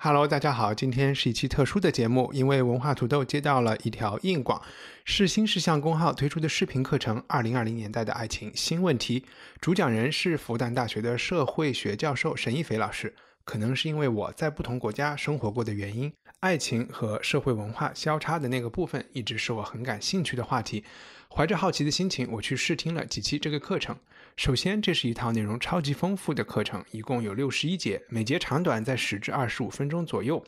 Hello，大家好，今天是一期特殊的节目，因为文化土豆接到了一条硬广，是新事项公号推出的视频课程《二零二零年代的爱情新问题》，主讲人是复旦大学的社会学教授沈一斐老师。可能是因为我在不同国家生活过的原因，爱情和社会文化交叉的那个部分一直是我很感兴趣的话题。怀着好奇的心情，我去试听了几期这个课程。首先，这是一套内容超级丰富的课程，一共有六十一节，每节长短在十至二十五分钟左右。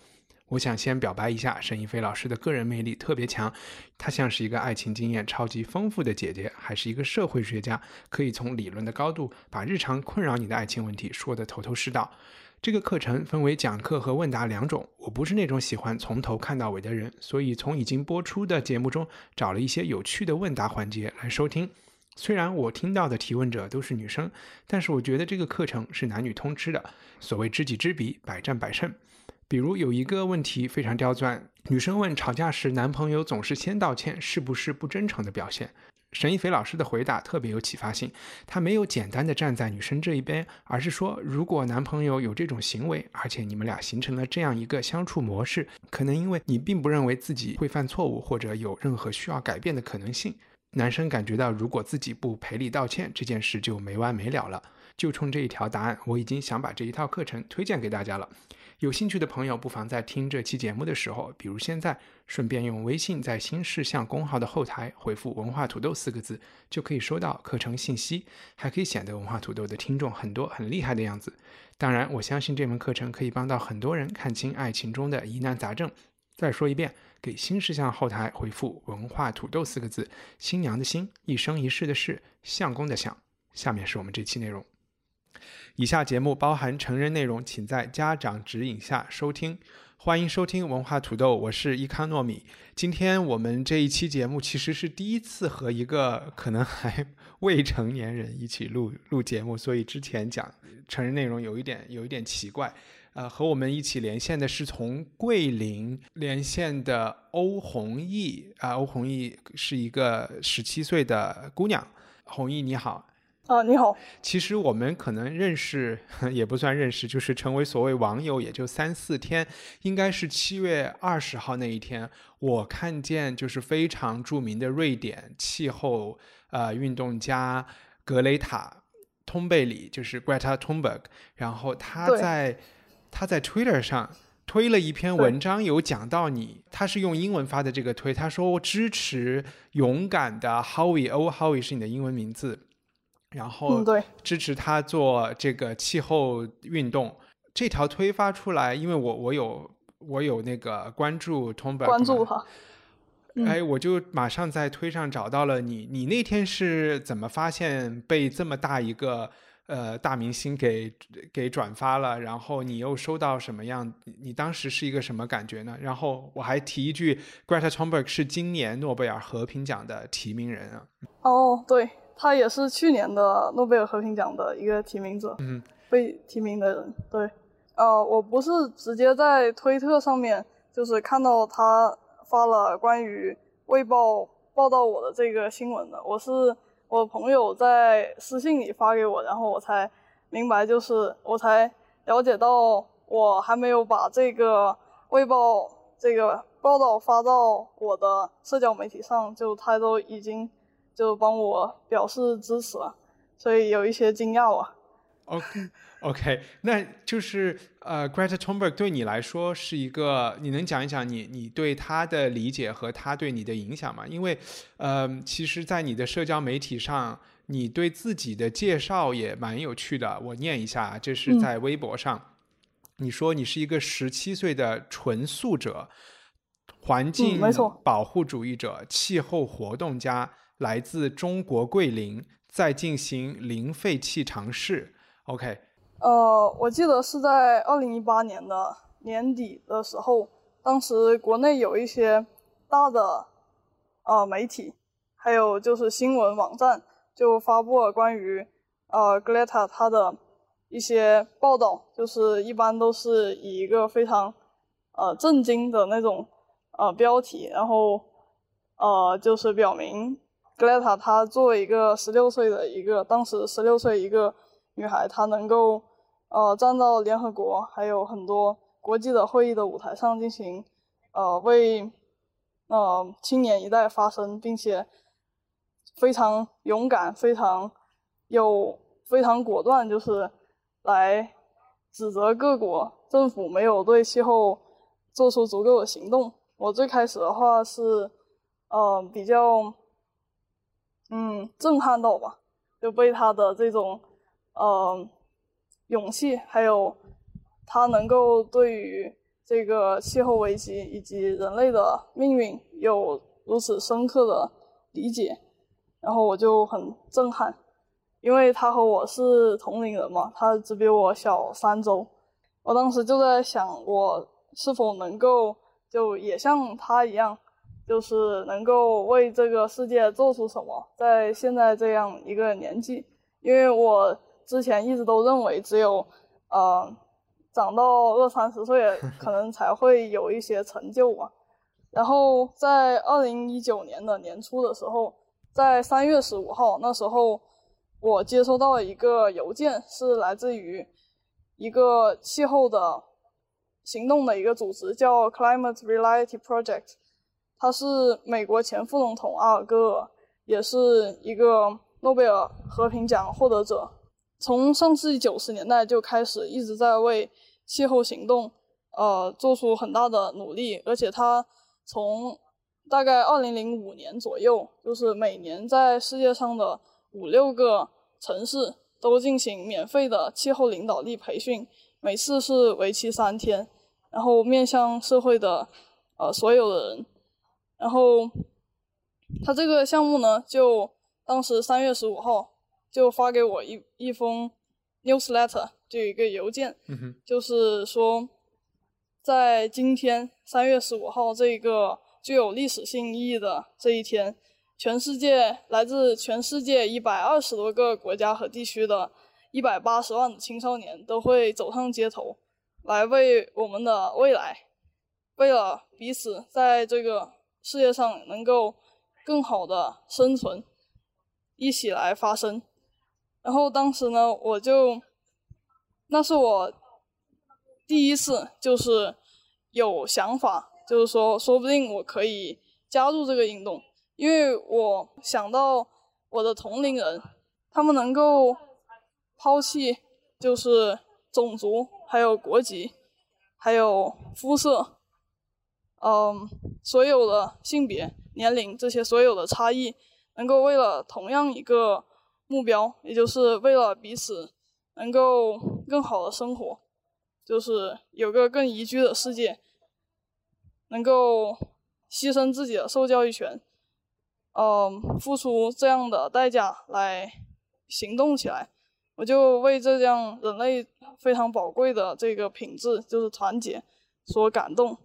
我想先表白一下，沈一飞老师的个人魅力特别强，她像是一个爱情经验超级丰富的姐姐，还是一个社会学家，可以从理论的高度把日常困扰你的爱情问题说得头头是道。这个课程分为讲课和问答两种。我不是那种喜欢从头看到尾的人，所以从已经播出的节目中找了一些有趣的问答环节来收听。虽然我听到的提问者都是女生，但是我觉得这个课程是男女通吃的。所谓知己知彼，百战百胜。比如有一个问题非常刁钻，女生问吵架时男朋友总是先道歉，是不是不真诚的表现？沈一斐老师的回答特别有启发性，他没有简单的站在女生这一边，而是说，如果男朋友有这种行为，而且你们俩形成了这样一个相处模式，可能因为你并不认为自己会犯错误，或者有任何需要改变的可能性。男生感觉到，如果自己不赔礼道歉，这件事就没完没了了。就冲这一条答案，我已经想把这一套课程推荐给大家了。有兴趣的朋友，不妨在听这期节目的时候，比如现在，顺便用微信在新事项公号的后台回复“文化土豆”四个字，就可以收到课程信息，还可以显得文化土豆的听众很多很厉害的样子。当然，我相信这门课程可以帮到很多人看清爱情中的疑难杂症。再说一遍。给新事项后台回复“文化土豆”四个字，新娘的新，一生一世的世，相公的相。下面是我们这期内容。以下节目包含成人内容，请在家长指引下收听。欢迎收听文化土豆，我是伊康糯米。今天我们这一期节目其实是第一次和一个可能还未成年人一起录录节目，所以之前讲成人内容有一点有一点奇怪。呃，和我们一起连线的是从桂林连线的欧红毅啊，欧红毅是一个十七岁的姑娘。红毅你好，啊你好。其实我们可能认识 也不算认识，就是成为所谓网友也就三四天，应该是七月二十号那一天，我看见就是非常著名的瑞典气候呃运动家格雷塔通贝里，就是 Greta Thunberg，然后他在。他在 Twitter 上推了一篇文章，有讲到你，他是用英文发的这个推，他说支持勇敢的 Howie，O，Howie 是你的英文名字，然后支持他做这个气候运动。这条推发出来，因为我我有我有那个关注 t o m b 关注他，哎，我就马上在推上找到了你。你那天是怎么发现被这么大一个？呃，大明星给给转发了，然后你又收到什么样？你当时是一个什么感觉呢？然后我还提一句，Greta Thunberg 是今年诺贝尔和平奖的提名人啊。哦，对，他也是去年的诺贝尔和平奖的一个提名者，嗯，被提名的人。对，呃，我不是直接在推特上面就是看到他发了关于《卫报》报道我的这个新闻的，我是。我朋友在私信里发给我，然后我才明白，就是我才了解到，我还没有把这个卫报这个报道发到我的社交媒体上，就他都已经就帮我表示支持了，所以有一些惊讶啊。OK，OK，那就是呃，Greta Thunberg 对你来说是一个，你能讲一讲你你对他的理解和他对你的影响吗？因为，呃，其实，在你的社交媒体上，你对自己的介绍也蛮有趣的。我念一下，这是在微博上，你说你是一个十七岁的纯素者，环境保护主义者，气候活动家，来自中国桂林，在进行零废弃尝试。OK，呃，我记得是在二零一八年的年底的时候，当时国内有一些大的呃媒体，还有就是新闻网站，就发布了关于呃 Greta 他的一些报道，就是一般都是以一个非常呃震惊的那种呃标题，然后呃就是表明 Greta 她作为一个十六岁的一个当时十六岁一个女孩，她能够。呃，站到联合国还有很多国际的会议的舞台上进行，呃，为呃青年一代发声，并且非常勇敢、非常有、非常果断，就是来指责各国政府没有对气候做出足够的行动。我最开始的话是，呃，比较嗯震撼到吧，就被他的这种呃。勇气，还有他能够对于这个气候危机以及人类的命运有如此深刻的理解，然后我就很震撼，因为他和我是同龄人嘛，他只比我小三周，我当时就在想，我是否能够就也像他一样，就是能够为这个世界做出什么，在现在这样一个年纪，因为我。之前一直都认为只有，呃，长到二三十岁 可能才会有一些成就吧。然后在二零一九年的年初的时候，在三月十五号那时候，我接收到了一个邮件，是来自于一个气候的行动的一个组织，叫 Climate Reality Project。他是美国前副总统阿尔戈尔，也是一个诺贝尔和平奖获得者。从上世纪九十年代就开始一直在为气候行动，呃，做出很大的努力。而且他从大概二零零五年左右，就是每年在世界上的五六个城市都进行免费的气候领导力培训，每次是为期三天，然后面向社会的呃所有的人。然后他这个项目呢，就当时三月十五号。就发给我一一封 newsletter，就一个邮件，就是说，在今天三月十五号这个具有历史性意义的这一天，全世界来自全世界一百二十多个国家和地区的一百八十万的青少年都会走上街头，来为我们的未来，为了彼此在这个世界上能够更好的生存，一起来发声。然后当时呢，我就，那是我第一次，就是有想法，就是说，说不定我可以加入这个运动，因为我想到我的同龄人，他们能够抛弃就是种族，还有国籍，还有肤色，嗯，所有的性别、年龄这些所有的差异，能够为了同样一个。目标，也就是为了彼此能够更好的生活，就是有个更宜居的世界，能够牺牲自己的受教育权，嗯，付出这样的代价来行动起来，我就为这样人类非常宝贵的这个品质，就是团结，所感动。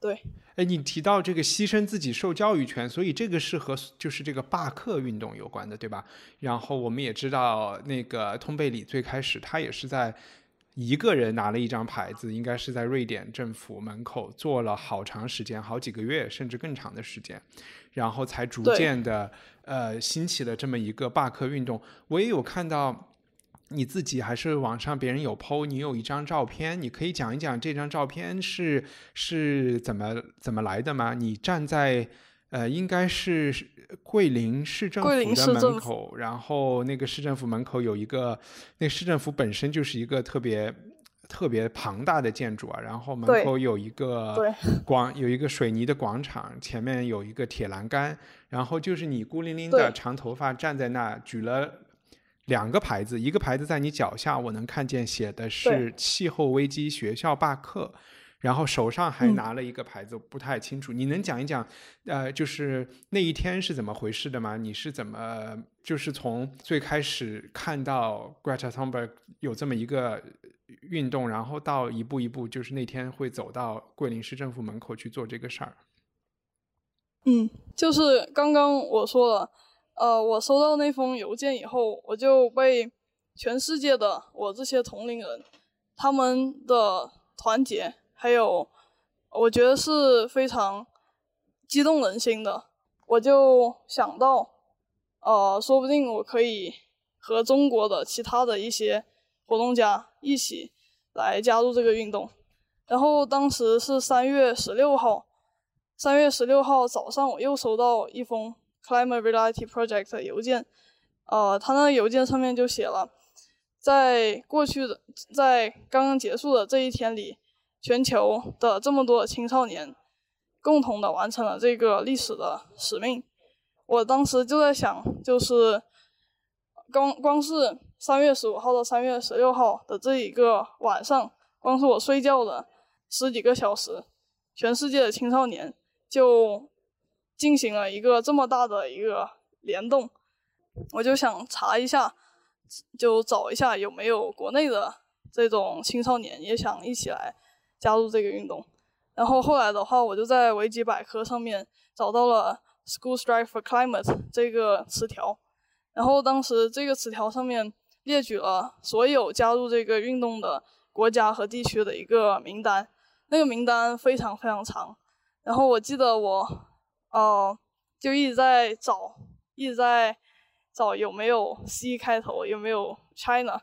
对。哎，你提到这个牺牲自己受教育权，所以这个是和就是这个罢课运动有关的，对吧？然后我们也知道，那个通贝里最开始他也是在一个人拿了一张牌子，应该是在瑞典政府门口坐了好长时间，好几个月甚至更长的时间，然后才逐渐的呃兴起了这么一个罢课运动。我也有看到。你自己还是网上别人有 PO，你有一张照片，你可以讲一讲这张照片是是怎么怎么来的吗？你站在呃，应该是桂林市政府的门口，然后那个市政府门口有一个，那市政府本身就是一个特别特别庞大的建筑啊，然后门口有一个广有一个水泥的广场，前面有一个铁栏杆，然后就是你孤零零的长头发站在那举了。两个牌子，一个牌子在你脚下，我能看见写的是气候危机学校罢课，然后手上还拿了一个牌子，不太清楚。你能讲一讲，呃，就是那一天是怎么回事的吗？你是怎么，就是从最开始看到 Greta Thunberg 有这么一个运动，然后到一步一步，就是那天会走到桂林市政府门口去做这个事儿。嗯，就是刚刚我说了，呃，我收到那封邮件以后，我就被全世界的我这些同龄人他们的团结。还有，我觉得是非常激动人心的。我就想到，呃，说不定我可以和中国的其他的一些活动家一起来加入这个运动。然后当时是三月十六号，三月十六号早上，我又收到一封 Climate Reality Project 的邮件。呃，他那个邮件上面就写了，在过去的，在刚刚结束的这一天里。全球的这么多青少年，共同的完成了这个历史的使命。我当时就在想，就是光光是三月十五号到三月十六号的这一个晚上，光是我睡觉的十几个小时，全世界的青少年就进行了一个这么大的一个联动。我就想查一下，就找一下有没有国内的这种青少年也想一起来。加入这个运动，然后后来的话，我就在维基百科上面找到了 “School Strike for Climate” 这个词条，然后当时这个词条上面列举了所有加入这个运动的国家和地区的一个名单，那个名单非常非常长，然后我记得我，呃，就一直在找，一直在找有没有 C 开头，有没有 China。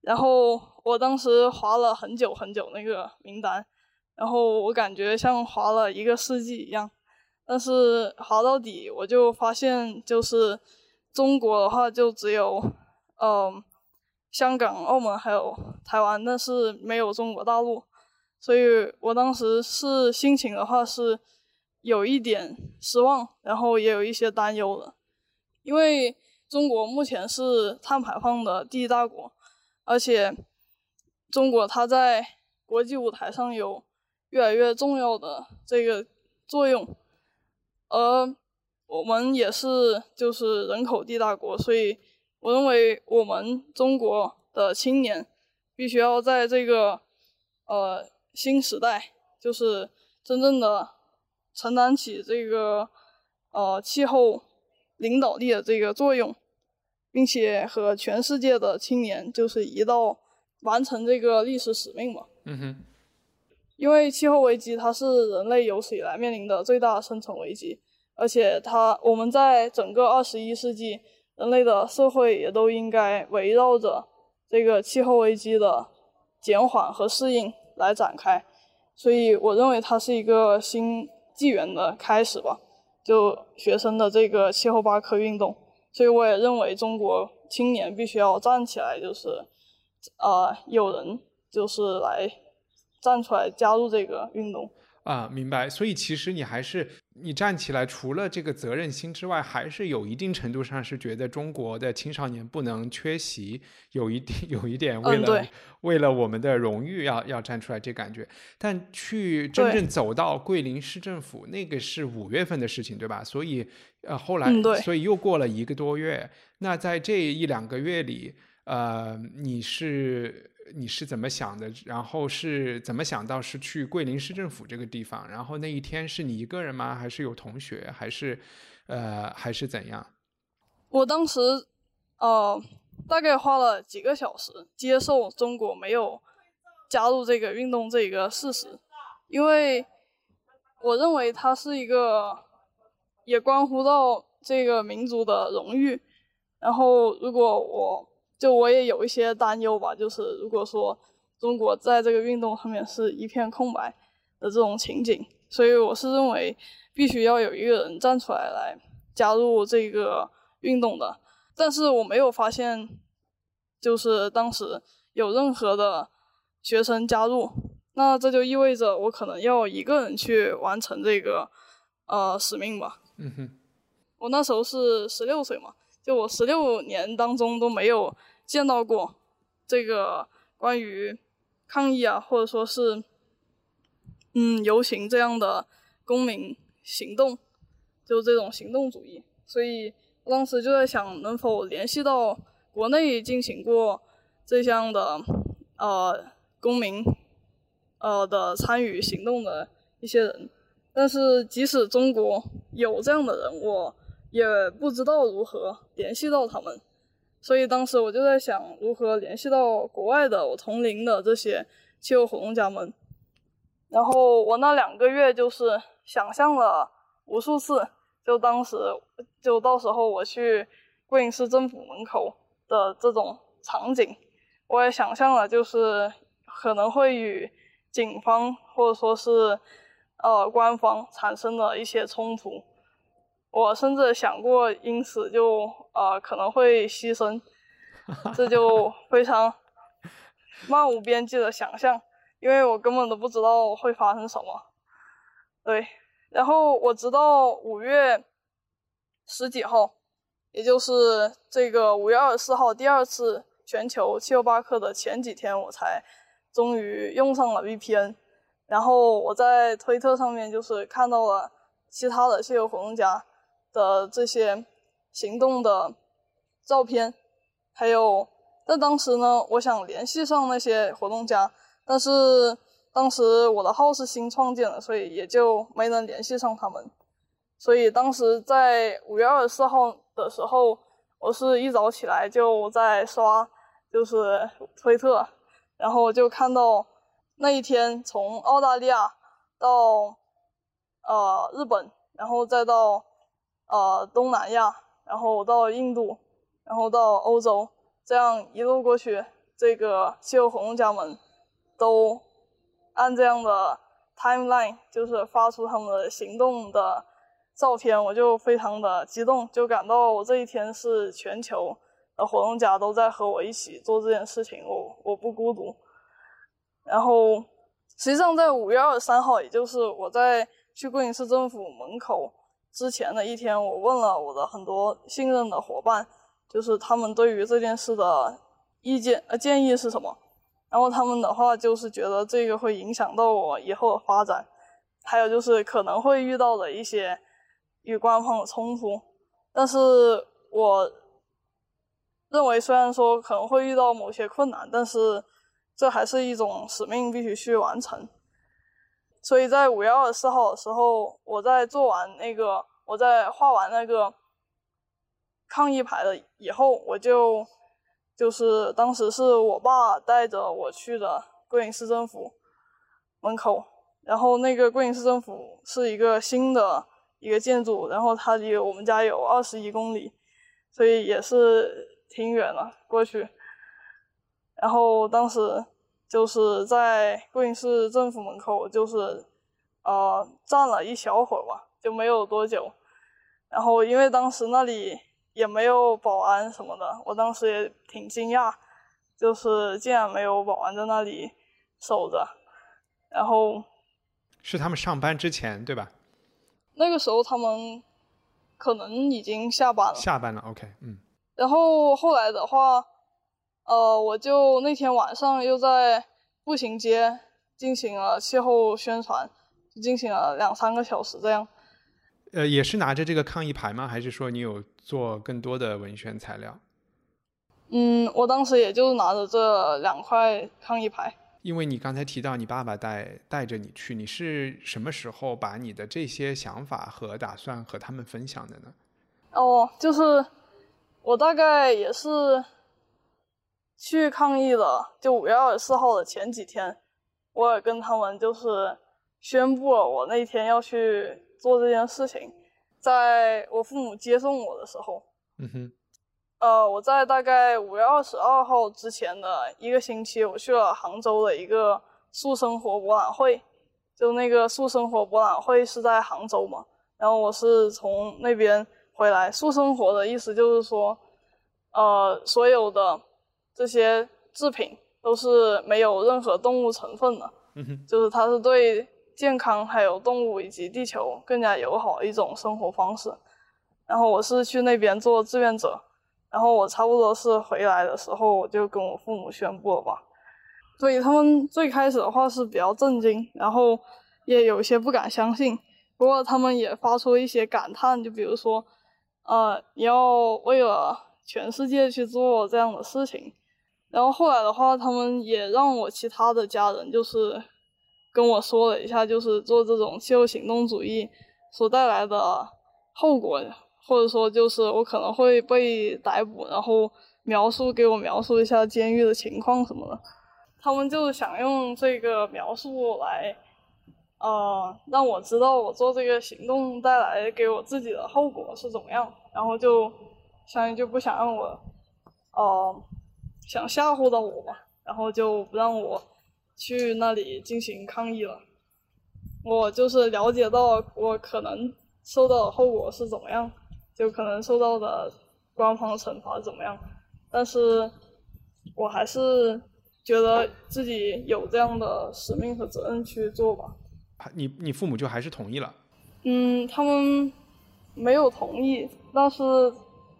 然后我当时划了很久很久那个名单，然后我感觉像划了一个世纪一样，但是划到底我就发现，就是中国的话就只有，嗯，香港、澳门还有台湾，但是没有中国大陆，所以我当时是心情的话是有一点失望，然后也有一些担忧的，因为中国目前是碳排放的第一大国。而且，中国它在国际舞台上有越来越重要的这个作用，而我们也是就是人口第一大国，所以我认为我们中国的青年必须要在这个呃新时代，就是真正的承担起这个呃气候领导力的这个作用。并且和全世界的青年就是一道完成这个历史使命嘛。嗯哼。因为气候危机它是人类有史以来面临的最大生存危机，而且它我们在整个二十一世纪，人类的社会也都应该围绕着这个气候危机的减缓和适应来展开。所以我认为它是一个新纪元的开始吧。就学生的这个七后八科运动。所以我也认为中国青年必须要站起来，就是，呃，有人就是来站出来加入这个运动。啊，明白。所以其实你还是你站起来，除了这个责任心之外，还是有一定程度上是觉得中国的青少年不能缺席，有一定 有一点为了为了我们的荣誉要要站出来这感觉。但去真正走到桂林市政府，那个是五月份的事情，对吧？所以呃后来，所以又过了一个多月。那在这一两个月里，呃，你是。你是怎么想的？然后是怎么想到是去桂林市政府这个地方？然后那一天是你一个人吗？还是有同学？还是，呃，还是怎样？我当时，呃，大概花了几个小时接受中国没有加入这个运动这一个事实，因为我认为它是一个也关乎到这个民族的荣誉。然后如果我。就我也有一些担忧吧，就是如果说中国在这个运动上面是一片空白的这种情景，所以我是认为必须要有一个人站出来来加入这个运动的。但是我没有发现，就是当时有任何的学生加入，那这就意味着我可能要一个人去完成这个呃使命吧。嗯哼，我那时候是十六岁嘛。就我十六年当中都没有见到过这个关于抗议啊，或者说是嗯游行这样的公民行动，就这种行动主义。所以我当时就在想，能否联系到国内进行过这项的呃公民呃的参与行动的一些人。但是即使中国有这样的人，我也不知道如何联系到他们。所以当时我就在想，如何联系到国外的我同龄的这些气候活动家们。然后我那两个月就是想象了无数次，就当时就到时候我去桂林市政府门口的这种场景，我也想象了，就是可能会与警方或者说是呃官方产生了一些冲突。我甚至想过，因此就呃可能会牺牲，这就 非常漫无边际的想象，因为我根本都不知道会发生什么。对，然后我直到五月十几号，也就是这个五月二十四号第二次全球气候罢课的前几天，我才终于用上了 VPN。然后我在推特上面就是看到了其他的气候活动家。的这些行动的照片，还有在当时呢，我想联系上那些活动家，但是当时我的号是新创建的，所以也就没能联系上他们。所以当时在五月二十四号的时候，我是一早起来就在刷，就是推特，然后就看到那一天从澳大利亚到呃日本，然后再到。呃，东南亚，然后到印度，然后到欧洲，这样一路过去，这个气候活动家们都按这样的 timeline，就是发出他们的行动的照片，我就非常的激动，就感到我这一天是全球的活动家都在和我一起做这件事情，我我不孤独。然后，实际上在五月二十三号，也就是我在去桂林市政府门口。之前的一天，我问了我的很多信任的伙伴，就是他们对于这件事的意见呃建议是什么，然后他们的话就是觉得这个会影响到我以后的发展，还有就是可能会遇到的一些与官方的冲突，但是我认为虽然说可能会遇到某些困难，但是这还是一种使命，必须去完成。所以在五月二十四号的时候，我在做完那个，我在画完那个抗议牌的以后，我就就是当时是我爸带着我去的桂林市政府门口，然后那个桂林市政府是一个新的一个建筑，然后它离我们家有二十一公里，所以也是挺远了过去，然后当时。就是在桂林市政府门口，就是呃站了一小会儿吧，就没有多久。然后因为当时那里也没有保安什么的，我当时也挺惊讶，就是竟然没有保安在那里守着。然后是他们上班之前对吧？那个时候他们可能已经下班了。下班了，OK，嗯。然后后来的话。呃，我就那天晚上又在步行街进行了气候宣传，进行了两三个小时这样。呃，也是拿着这个抗议牌吗？还是说你有做更多的文宣材料？嗯，我当时也就拿着这两块抗议牌。因为你刚才提到你爸爸带带着你去，你是什么时候把你的这些想法和打算和他们分享的呢？哦，就是我大概也是。去抗议了，就五月二十四号的前几天，我也跟他们就是宣布了我那天要去做这件事情。在我父母接送我的时候，嗯哼，呃，我在大概五月二十二号之前的一个星期，我去了杭州的一个素生活博览会。就那个素生活博览会是在杭州嘛，然后我是从那边回来。素生活的意思就是说，呃，所有的。这些制品都是没有任何动物成分的，就是它是对健康还有动物以及地球更加友好的一种生活方式。然后我是去那边做志愿者，然后我差不多是回来的时候，我就跟我父母宣布了吧。所以他们最开始的话是比较震惊，然后也有些不敢相信。不过他们也发出一些感叹，就比如说，呃，你要为了全世界去做这样的事情。然后后来的话，他们也让我其他的家人就是跟我说了一下，就是做这种气候行动主义所带来的后果，或者说就是我可能会被逮捕，然后描述给我描述一下监狱的情况什么的。他们就想用这个描述来。呃，让我知道我做这个行动带来给我自己的后果是怎么样，然后就相当于就不想让我，呃，想吓唬到我吧，然后就不让我去那里进行抗议了。我就是了解到我可能受到的后果是怎么样，就可能受到的官方惩罚怎么样，但是我还是觉得自己有这样的使命和责任去做吧。你你父母就还是同意了？嗯，他们没有同意，但是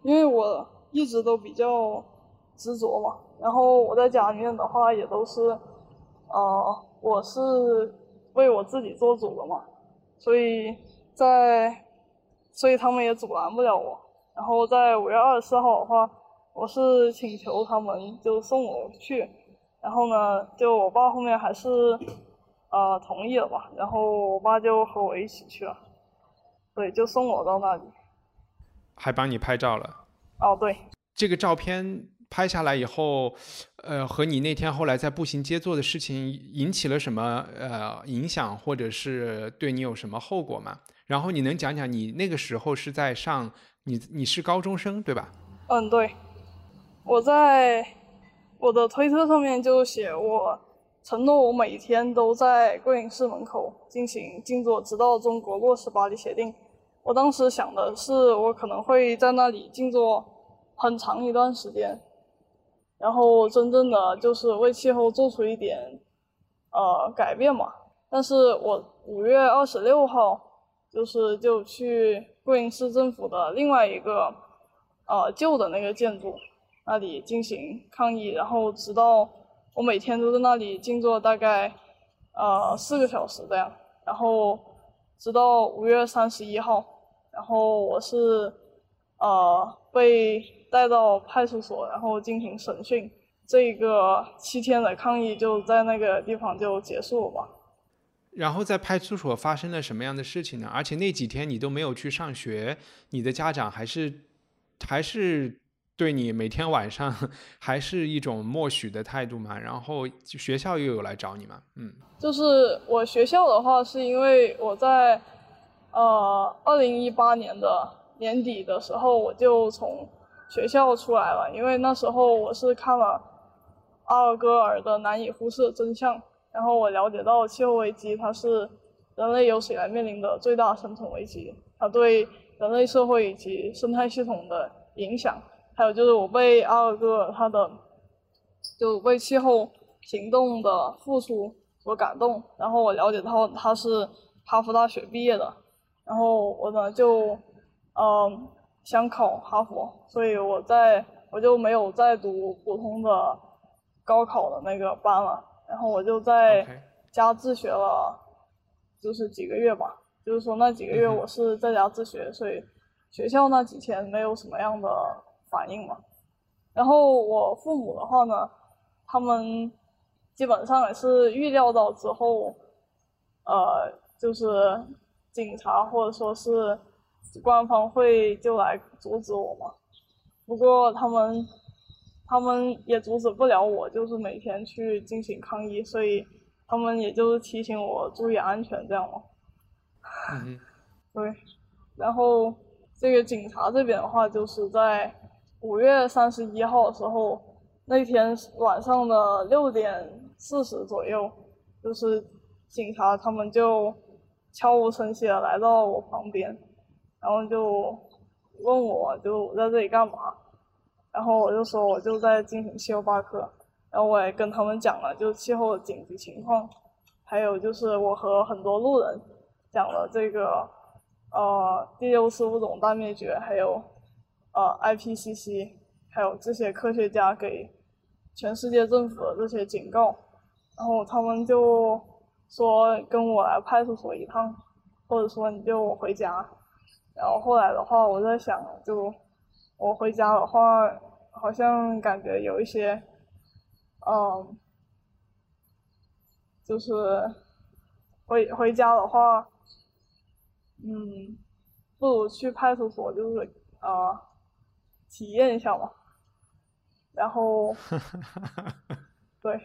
因为我一直都比较执着嘛，然后我在家里面的话也都是，呃，我是为我自己做主的嘛，所以在，所以他们也阻拦不了我。然后在五月二十四号的话，我是请求他们就送我去，然后呢，就我爸后面还是。呃，同意了吧？然后我爸就和我一起去了，对，就送我到那里，还帮你拍照了。哦，对，这个照片拍下来以后，呃，和你那天后来在步行街做的事情引起了什么呃影响，或者是对你有什么后果吗？然后你能讲讲你那个时候是在上，你你是高中生对吧？嗯，对，我在我的推特上面就写我。承诺我每天都在贵林市门口进行静坐，直到中国落实巴黎协定。我当时想的是，我可能会在那里静坐很长一段时间，然后真正的就是为气候做出一点呃改变嘛。但是我五月二十六号就是就去贵林市政府的另外一个呃旧的那个建筑那里进行抗议，然后直到。我每天都在那里静坐，大概呃四个小时这样，然后直到五月三十一号，然后我是呃被带到派出所，然后进行审讯。这个七天的抗议就在那个地方就结束了吧。然后在派出所发生了什么样的事情呢？而且那几天你都没有去上学，你的家长还是还是。对你每天晚上 还是一种默许的态度嘛？然后学校又有来找你嘛？嗯，就是我学校的话，是因为我在呃二零一八年的年底的时候，我就从学校出来了，因为那时候我是看了阿尔戈尔的《难以忽视的真相》，然后我了解到气候危机它是人类有史以来面临的最大生存危机，它对人类社会以及生态系统的影响。还有就是我被阿尔戈尔他的就为气候行动的付出所感动，然后我了解到他是哈佛大学毕业的，然后我呢就嗯想考哈佛，所以我在我就没有再读普通的高考的那个班了，然后我就在家自学了，就是几个月吧，就是说那几个月我是在家自学，所以学校那几天没有什么样的。反应嘛，然后我父母的话呢，他们基本上也是预料到之后，呃，就是警察或者说是官方会就来阻止我嘛。不过他们他们也阻止不了我，就是每天去进行抗议，所以他们也就是提醒我注意安全这样嘛。嗯，对，然后这个警察这边的话就是在。五月三十一号的时候，那天晚上的六点四十左右，就是警察他们就悄无声息的来到我旁边，然后就问我就在这里干嘛，然后我就说我就在进行气候罢课，然后我也跟他们讲了就气候的紧急情况，还有就是我和很多路人讲了这个呃第六次物种大灭绝，还有。呃，IPCC 还有这些科学家给全世界政府的这些警告，然后他们就说跟我来派出所一趟，或者说你就回家。然后后来的话，我在想，就我回家的话，好像感觉有一些，嗯，就是回回家的话，嗯，不如去派出所，就是啊，体验一下嘛。然后，对。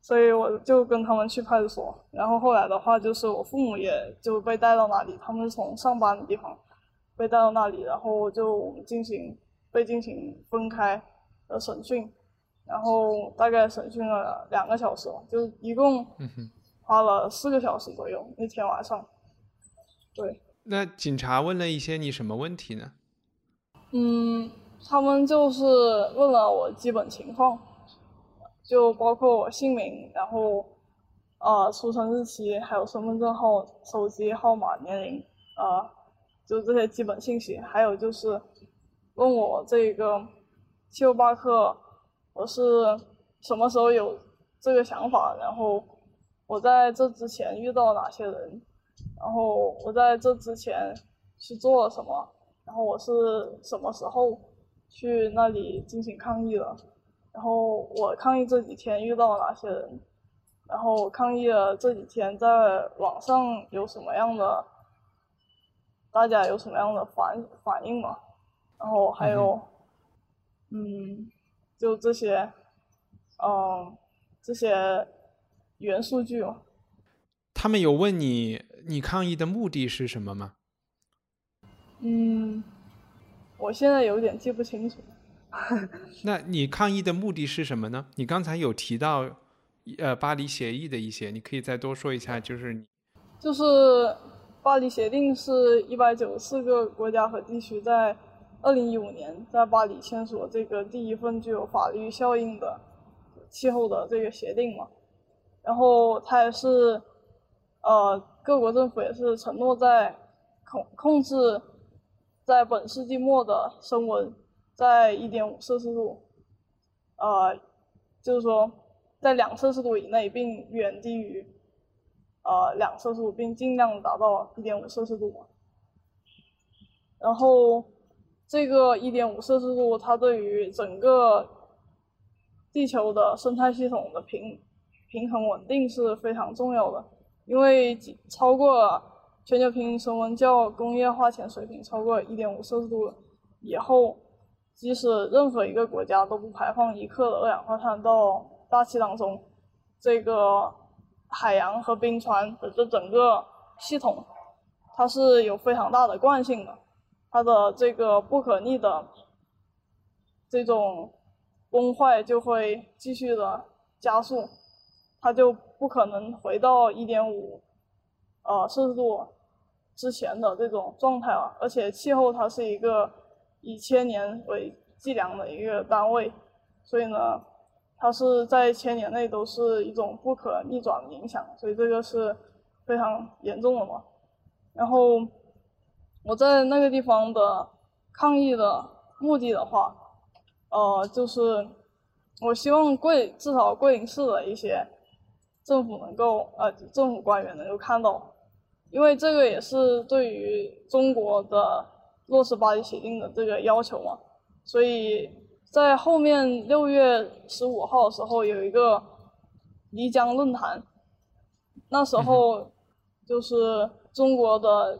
所以我就跟他们去派出所，然后后来的话就是我父母也就被带到那里，他们从上班的地方被带到那里，然后就进行被进行分开的审讯，然后大概审讯了两个小时，就一共花了四个小时左右那天晚上。对。那警察问了一些你什么问题呢？嗯，他们就是问了我基本情况。就包括我姓名，然后，呃，出生日期，还有身份证号、手机号码、年龄，呃，就这些基本信息。还有就是问我这个七六八课，我是什么时候有这个想法？然后我在这之前遇到哪些人？然后我在这之前是做了什么？然后我是什么时候去那里进行抗议了？然后我抗议这几天遇到了哪些人？然后抗议了这几天在网上有什么样的，大家有什么样的反反应嘛？然后还有，嗯，就这些，嗯，这些元数据嘛。他们有问你，你抗议的目的是什么吗？嗯，我现在有点记不清楚。那你抗议的目的是什么呢？你刚才有提到，呃，巴黎协议的一些，你可以再多说一下。就是你，就是巴黎协定是一百九十四个国家和地区在二零一五年在巴黎签署这个第一份具有法律效应的气候的这个协定嘛。然后它也是，呃，各国政府也是承诺在控控制在本世纪末的升温。在一点五摄氏度，呃，就是说，在两摄氏度以内，并远低于，呃，两摄氏度，并尽量达到一点五摄氏度。然后，这个一点五摄氏度，它对于整个地球的生态系统的平平衡稳定是非常重要的，因为超过了全球平均升温较工业化前水平超过一点五摄氏度以后。即使任何一个国家都不排放一克的二氧化碳到大气当中，这个海洋和冰川的这整个系统，它是有非常大的惯性的，它的这个不可逆的这种崩坏就会继续的加速，它就不可能回到一点五呃摄氏度之前的这种状态了，而且气候它是一个。以千年为计量的一个单位，所以呢，它是在千年内都是一种不可逆转的影响，所以这个是非常严重的嘛。然后我在那个地方的抗议的目的的话，呃，就是我希望桂至少桂林市的一些政府能够呃政府官员能够看到，因为这个也是对于中国的。落实巴黎协定的这个要求嘛，所以在后面六月十五号的时候有一个漓江论坛，那时候就是中国的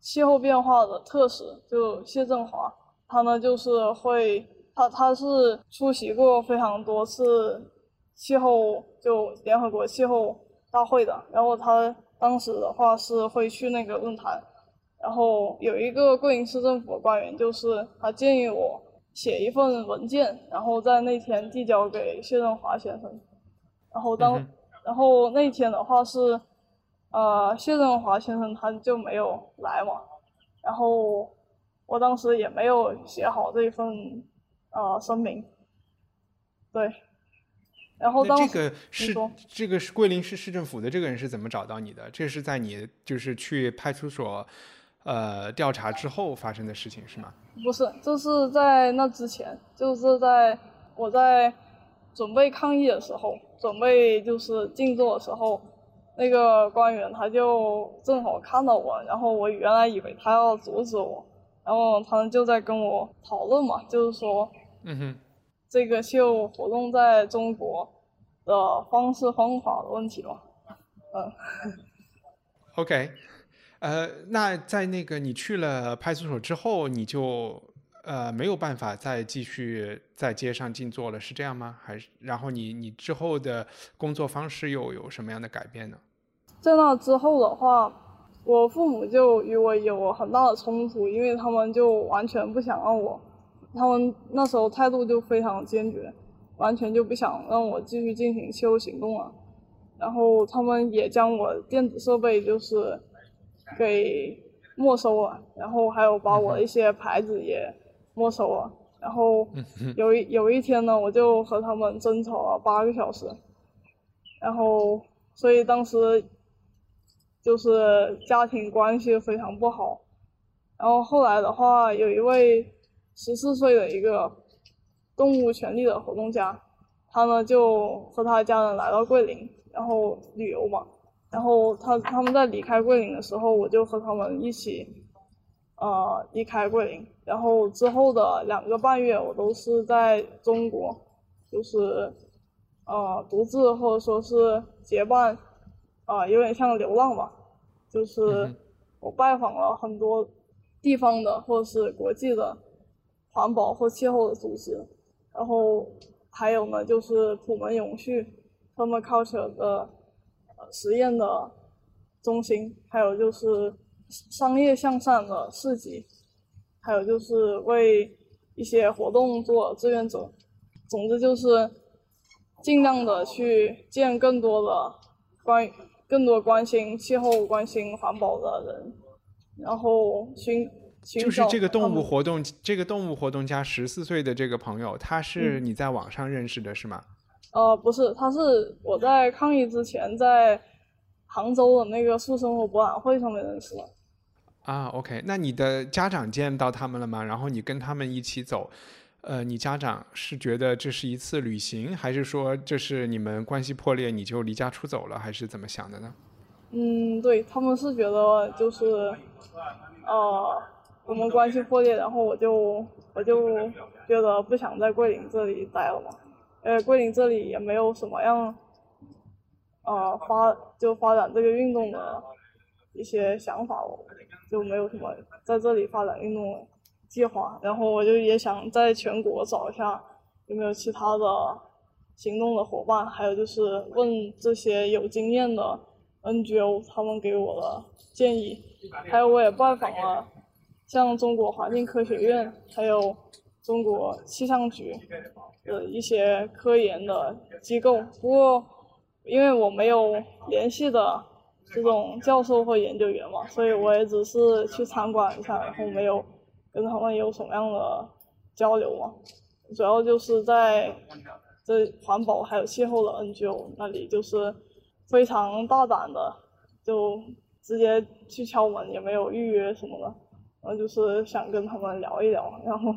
气候变化的特使就谢振华，他呢就是会他他是出席过非常多次气候就联合国气候大会的，然后他当时的话是会去那个论坛。然后有一个桂林市政府的官员，就是他建议我写一份文件，然后在那天递交给谢振华先生。然后当，然后那天的话是，呃，谢振华先生他就没有来嘛。然后我当时也没有写好这一份，呃，声明。对。然后当这个是这个是桂林市市政府的这个人是怎么找到你的？这是在你就是去派出所。呃，调查之后发生的事情是吗？不是，就是在那之前，就是在我在准备抗议的时候，准备就是静坐的时候，那个官员他就正好看到我，然后我原来以为他要阻止我，然后他们就在跟我讨论嘛，就是说，嗯哼，这个秀活动在中国的方式方法的问题嘛，嗯，OK，呃，那在那个你去了派出所之后，你就呃没有办法再继续在街上静坐了，是这样吗？还是然后你你之后的工作方式又有什么样的改变呢？在那之后的话，我父母就与我有很大的冲突，因为他们就完全不想让我，他们那时候态度就非常坚决，完全就不想让我继续进行气候行动了。然后他们也将我电子设备就是给没收了，然后还有把我一些牌子也没收了。然后有一有一天呢，我就和他们争吵了八个小时，然后所以当时。就是家庭关系非常不好，然后后来的话，有一位十四岁的一个动物权利的活动家，他呢就和他家人来到桂林，然后旅游嘛。然后他他们在离开桂林的时候，我就和他们一起，呃，离开桂林。然后之后的两个半月，我都是在中国，就是呃独自或者说是结伴，啊，有点像流浪吧。就是我拜访了很多地方的或者是国际的环保或气候的组织，然后还有呢就是普门永续 permaculture 的呃实验的中心，还有就是商业向善的市集，还有就是为一些活动做志愿者。总之就是尽量的去见更多的关于。更多关心气候、关心环保的人，然后寻就是这个动物活动，这个动物活动家十四岁的这个朋友，他是你在网上认识的，是吗？呃，不是，他是我在抗议之前在杭州的那个素生活博览会上面认识的。啊，OK，那你的家长见到他们了吗？然后你跟他们一起走。呃，你家长是觉得这是一次旅行，还是说这是你们关系破裂，你就离家出走了，还是怎么想的呢？嗯，对他们是觉得就是，呃，我们关系破裂，然后我就我就觉得不想在桂林这里待了嘛，呃，桂林这里也没有什么样，呃，发就发展这个运动的一些想法，就没有什么在这里发展运动的。计划，然后我就也想在全国找一下有没有其他的行动的伙伴，还有就是问这些有经验的 NGO 他们给我的建议，还有我也拜访了像中国环境科学院，还有中国气象局的一些科研的机构，不过因为我没有联系的这种教授或研究员嘛，所以我也只是去参观一下，然后没有。跟他们有什么样的交流嘛？主要就是在这环保还有气候的 NGO 那里，就是非常大胆的，就直接去敲门，也没有预约什么的，然后就是想跟他们聊一聊，然后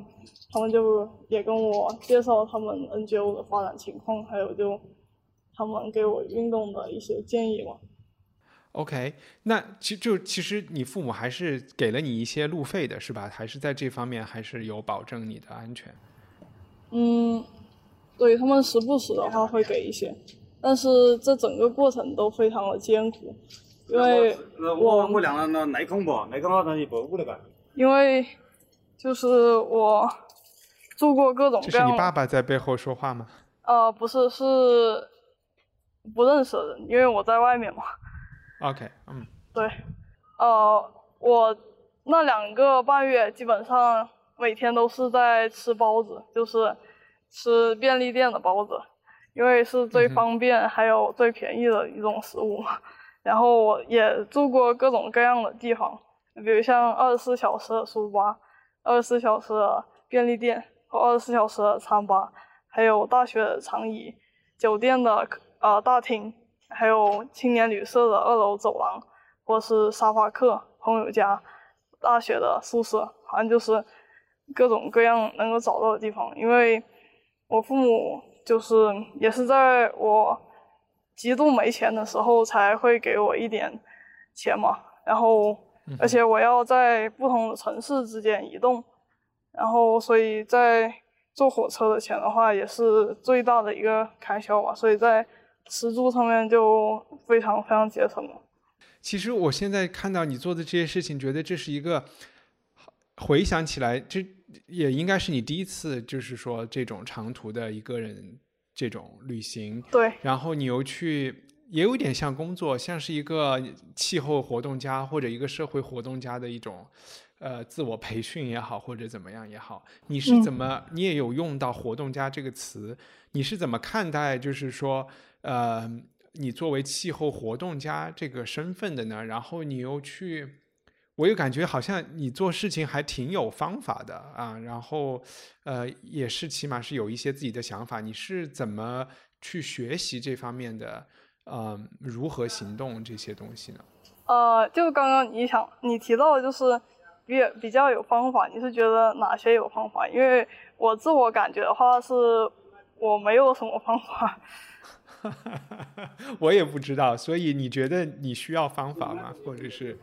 他们就也跟我介绍他们 NGO 的发展情况，还有就他们给我运动的一些建议嘛。OK，那其就其实你父母还是给了你一些路费的，是吧？还是在这方面还是有保证你的安全。嗯，对他们时不时的话会给一些，但是这整个过程都非常的艰苦，因为我我量了那内孔不，内孔好像一百五了吧。因为就是我做过各种各样。这是你爸爸在背后说话吗？呃，不是，是不认识的人，因为我在外面嘛。OK，嗯，对，呃，我那两个半月基本上每天都是在吃包子，就是吃便利店的包子，因为是最方便还有最便宜的一种食物嘛。然后我也住过各种各样的地方，比如像二十四小时的书吧，二十四小时的便利店和二十四小时的餐吧，还有大学的长椅、酒店的呃大厅。还有青年旅社的二楼走廊，或是沙发客朋友家，大学的宿舍，反正就是各种各样能够找到的地方。因为我父母就是也是在我极度没钱的时候才会给我一点钱嘛。然后，而且我要在不同的城市之间移动，然后所以在坐火车的钱的话也是最大的一个开销吧。所以在吃住上面就非常非常节省了。其实我现在看到你做的这些事情，觉得这是一个回想起来，这也应该是你第一次，就是说这种长途的一个人这种旅行。对。然后你又去，也有点像工作，像是一个气候活动家或者一个社会活动家的一种，呃，自我培训也好，或者怎么样也好。你是怎么？你也有用到“活动家”这个词？你是怎么看待？就是说，呃。你作为气候活动家这个身份的呢，然后你又去，我又感觉好像你做事情还挺有方法的啊，然后呃也是起码是有一些自己的想法。你是怎么去学习这方面的？嗯，如何行动这些东西呢？呃，就刚刚你想你提到的就是比比较有方法，你是觉得哪些有方法？因为我自我感觉的话是我没有什么方法。我也不知道，所以你觉得你需要方法吗？或者是？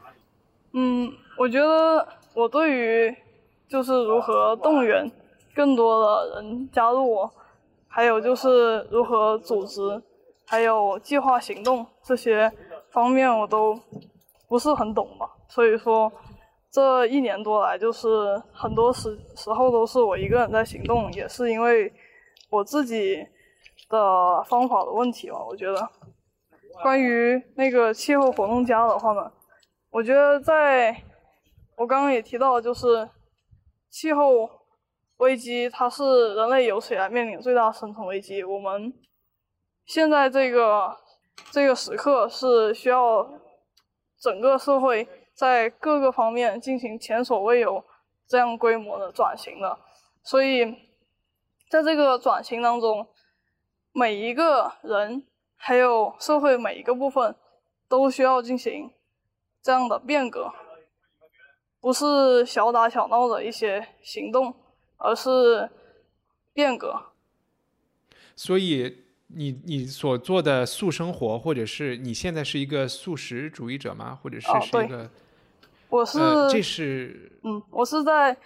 嗯，我觉得我对于就是如何动员更多的人加入我，还有就是如何组织，还有计划行动这些方面，我都不是很懂吧。所以说，这一年多来，就是很多时时候都是我一个人在行动，也是因为我自己。的方法的问题吧，我觉得，关于那个气候活动家的话呢，我觉得在，我刚刚也提到，就是气候危机，它是人类有史以来面临最大生存危机。我们现在这个这个时刻是需要整个社会在各个方面进行前所未有这样规模的转型的，所以在这个转型当中。每一个人，还有社会每一个部分，都需要进行这样的变革，不是小打小闹的一些行动，而是变革。所以，你你所做的素生活，或者是你现在是一个素食主义者吗？或者是是一个？我是，这是嗯，我是在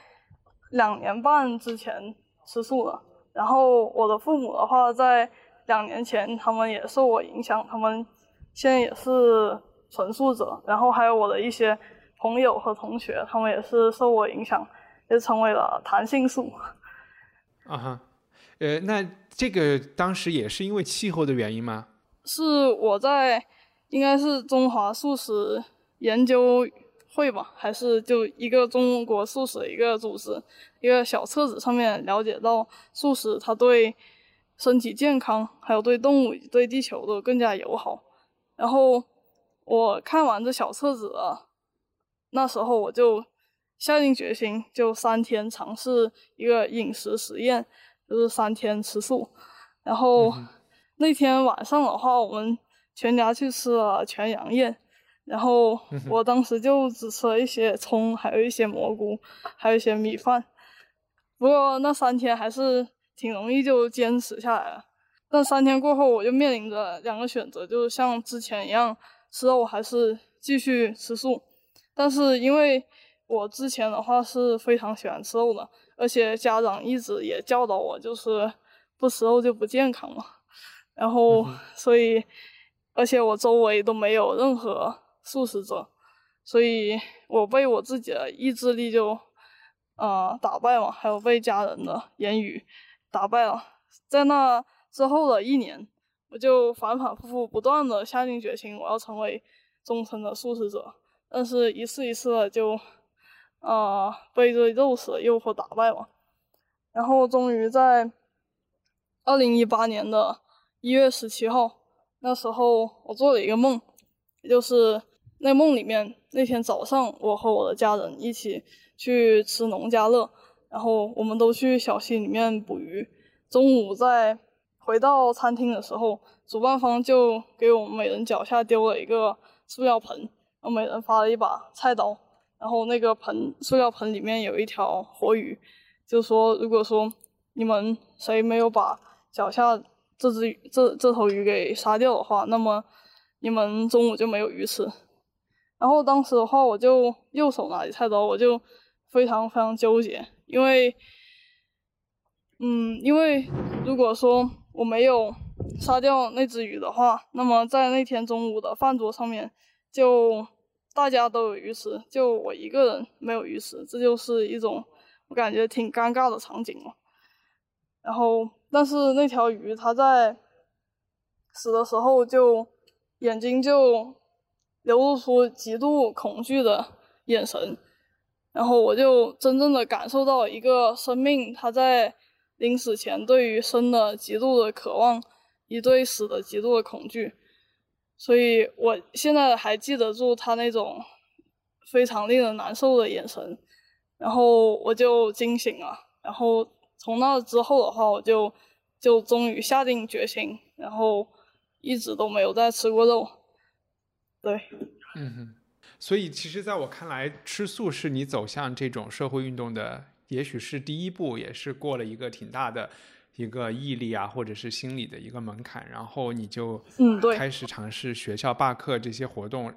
两年半之前吃素的。然后我的父母的话，在两年前他们也受我影响，他们现在也是纯素者。然后还有我的一些朋友和同学，他们也是受我影响，也成为了弹性素。啊哈，呃，那这个当时也是因为气候的原因吗？是我在应该是中华素食研究。会吧，还是就一个中国素食一个组织，一个小册子上面了解到素食它对身体健康，还有对动物、对地球都更加友好。然后我看完这小册子，那时候我就下定决心，就三天尝试一个饮食实验，就是三天吃素。然后那天晚上的话，我们全家去吃了全羊宴。然后我当时就只吃了一些葱，还有一些蘑菇，还有一些米饭。不过那三天还是挺容易就坚持下来了。但三天过后，我就面临着两个选择，就是像之前一样吃肉，还是继续吃素。但是因为我之前的话是非常喜欢吃肉的，而且家长一直也教导我，就是不吃肉就不健康嘛。然后所以，而且我周围都没有任何。素食者，所以我被我自己的意志力就，呃，打败了，还有被家人的言语打败了。在那之后的一年，我就反反复复不断的下定决心，我要成为忠诚的素食者。但是，一次一次的就，啊，被这肉食诱惑打败了。然后，终于在二零一八年的一月十七号，那时候我做了一个梦，也就是。那梦里面，那天早上，我和我的家人一起去吃农家乐，然后我们都去小溪里面捕鱼。中午在回到餐厅的时候，主办方就给我们每人脚下丢了一个塑料盆，然后每人发了一把菜刀，然后那个盆塑料盆里面有一条活鱼，就说如果说你们谁没有把脚下这只这这头鱼给杀掉的话，那么你们中午就没有鱼吃。然后当时的话，我就右手拿起菜刀，我就非常非常纠结，因为，嗯，因为如果说我没有杀掉那只鱼的话，那么在那天中午的饭桌上面，就大家都有鱼吃，就我一个人没有鱼吃，这就是一种我感觉挺尴尬的场景嘛。然后，但是那条鱼它在死的时候就眼睛就。流露出极度恐惧的眼神，然后我就真正的感受到一个生命，它在临死前对于生的极度的渴望，以对死的极度的恐惧，所以我现在还记得住他那种非常令人难受的眼神，然后我就惊醒了，然后从那之后的话，我就就终于下定决心，然后一直都没有再吃过肉。对，嗯哼，所以其实，在我看来，吃素是你走向这种社会运动的，也许是第一步，也是过了一个挺大的一个毅力啊，或者是心理的一个门槛。然后你就嗯，对，开始尝试学校罢课这些活动，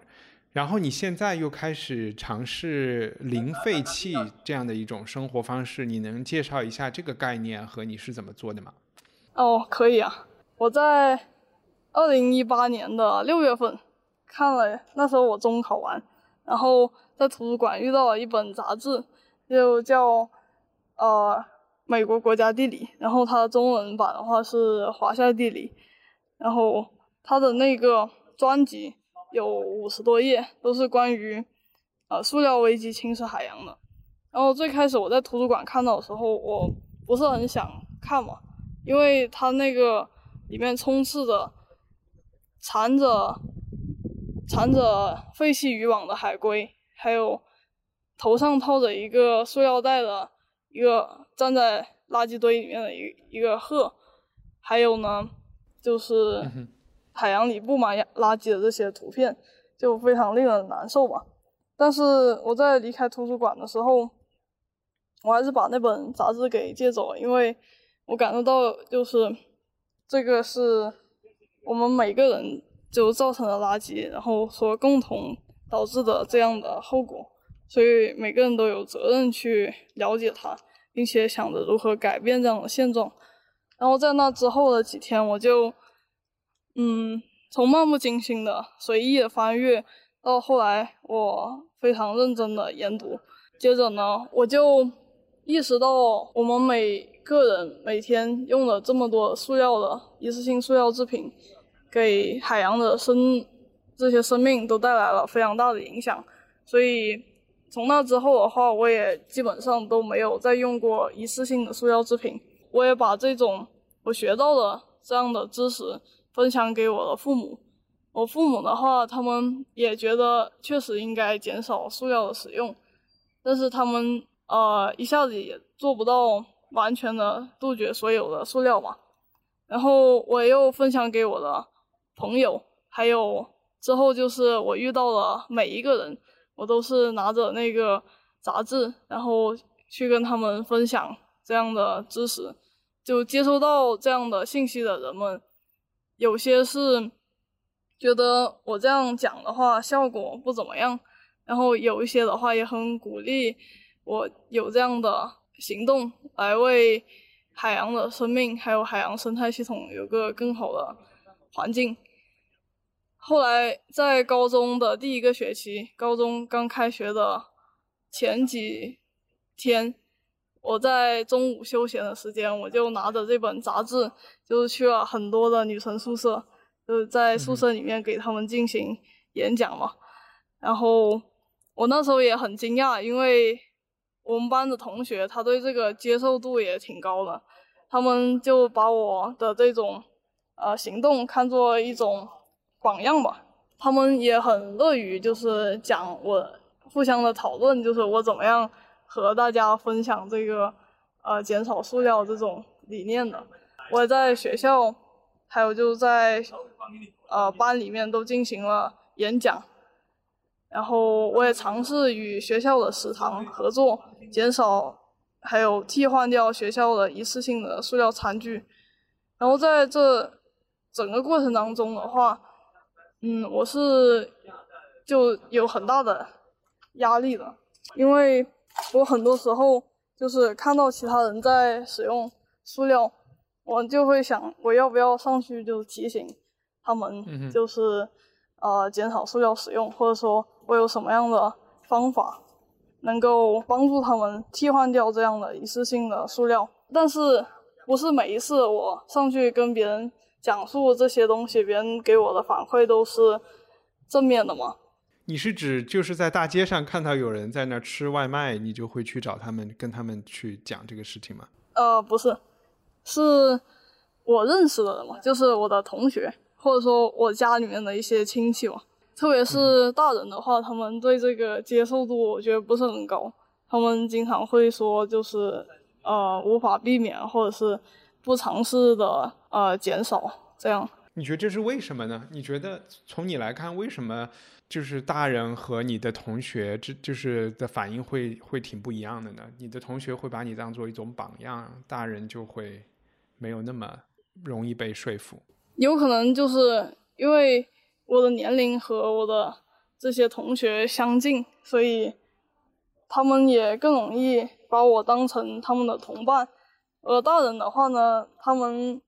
然后你现在又开始尝试零废弃这样的一种生活方式。你能介绍一下这个概念和你是怎么做的吗？哦，可以啊，我在二零一八年的六月份。看了，那时候我中考完，然后在图书馆遇到了一本杂志，就叫呃美国国家地理，然后它的中文版的话是华夏地理，然后它的那个专辑有五十多页，都是关于呃塑料危机侵蚀海洋的。然后最开始我在图书馆看到的时候，我不是很想看嘛，因为它那个里面充斥着缠着。缠着废弃渔网的海龟，还有头上套着一个塑料袋的一个站在垃圾堆里面的一一个鹤，还有呢，就是海洋里布满垃圾的这些图片，就非常令人难受吧。但是我在离开图书馆的时候，我还是把那本杂志给借走了，因为我感受到就是这个是我们每个人。就造成了垃圾，然后所共同导致的这样的后果，所以每个人都有责任去了解它，并且想着如何改变这样的现状。然后在那之后的几天，我就，嗯，从漫不经心的随意的翻阅，到后来我非常认真的研读，接着呢，我就意识到我们每个人每天用了这么多塑料的一次性塑料制品。给海洋的生这些生命都带来了非常大的影响，所以从那之后的话，我也基本上都没有再用过一次性的塑料制品。我也把这种我学到的这样的知识分享给我的父母。我父母的话，他们也觉得确实应该减少塑料的使用，但是他们呃一下子也做不到完全的杜绝所有的塑料嘛。然后我又分享给我的。朋友，还有之后就是我遇到了每一个人，我都是拿着那个杂志，然后去跟他们分享这样的知识。就接收到这样的信息的人们，有些是觉得我这样讲的话效果不怎么样，然后有一些的话也很鼓励我有这样的行动，来为海洋的生命还有海洋生态系统有个更好的环境。后来在高中的第一个学期，高中刚开学的前几天，我在中午休闲的时间，我就拿着这本杂志，就是去了很多的女生宿舍，就是在宿舍里面给他们进行演讲嘛。然后我那时候也很惊讶，因为我们班的同学他对这个接受度也挺高的，他们就把我的这种呃行动看作一种。榜样吧，他们也很乐于就是讲我互相的讨论，就是我怎么样和大家分享这个呃减少塑料这种理念的。我在学校还有就在呃班里面都进行了演讲，然后我也尝试与学校的食堂合作，减少还有替换掉学校的一次性的塑料餐具。然后在这整个过程当中的话，嗯，我是就有很大的压力的，因为我很多时候就是看到其他人在使用塑料，我就会想我要不要上去就提醒他们，就是呃减少塑料使用，或者说我有什么样的方法能够帮助他们替换掉这样的一次性的塑料，但是不是每一次我上去跟别人。讲述这些东西，别人给我的反馈都是正面的吗？你是指就是在大街上看到有人在那吃外卖，你就会去找他们，跟他们去讲这个事情吗？呃，不是，是我认识的人嘛，就是我的同学，或者说我家里面的一些亲戚嘛。特别是大人的话，他们对这个接受度我觉得不是很高，他们经常会说就是呃无法避免，或者是。不尝试的呃减少，这样你觉得这是为什么呢？你觉得从你来看，为什么就是大人和你的同学这就是的反应会会挺不一样的呢？你的同学会把你当做一种榜样，大人就会没有那么容易被说服。有可能就是因为我的年龄和我的这些同学相近，所以他们也更容易把我当成他们的同伴。而大人的话呢，他们，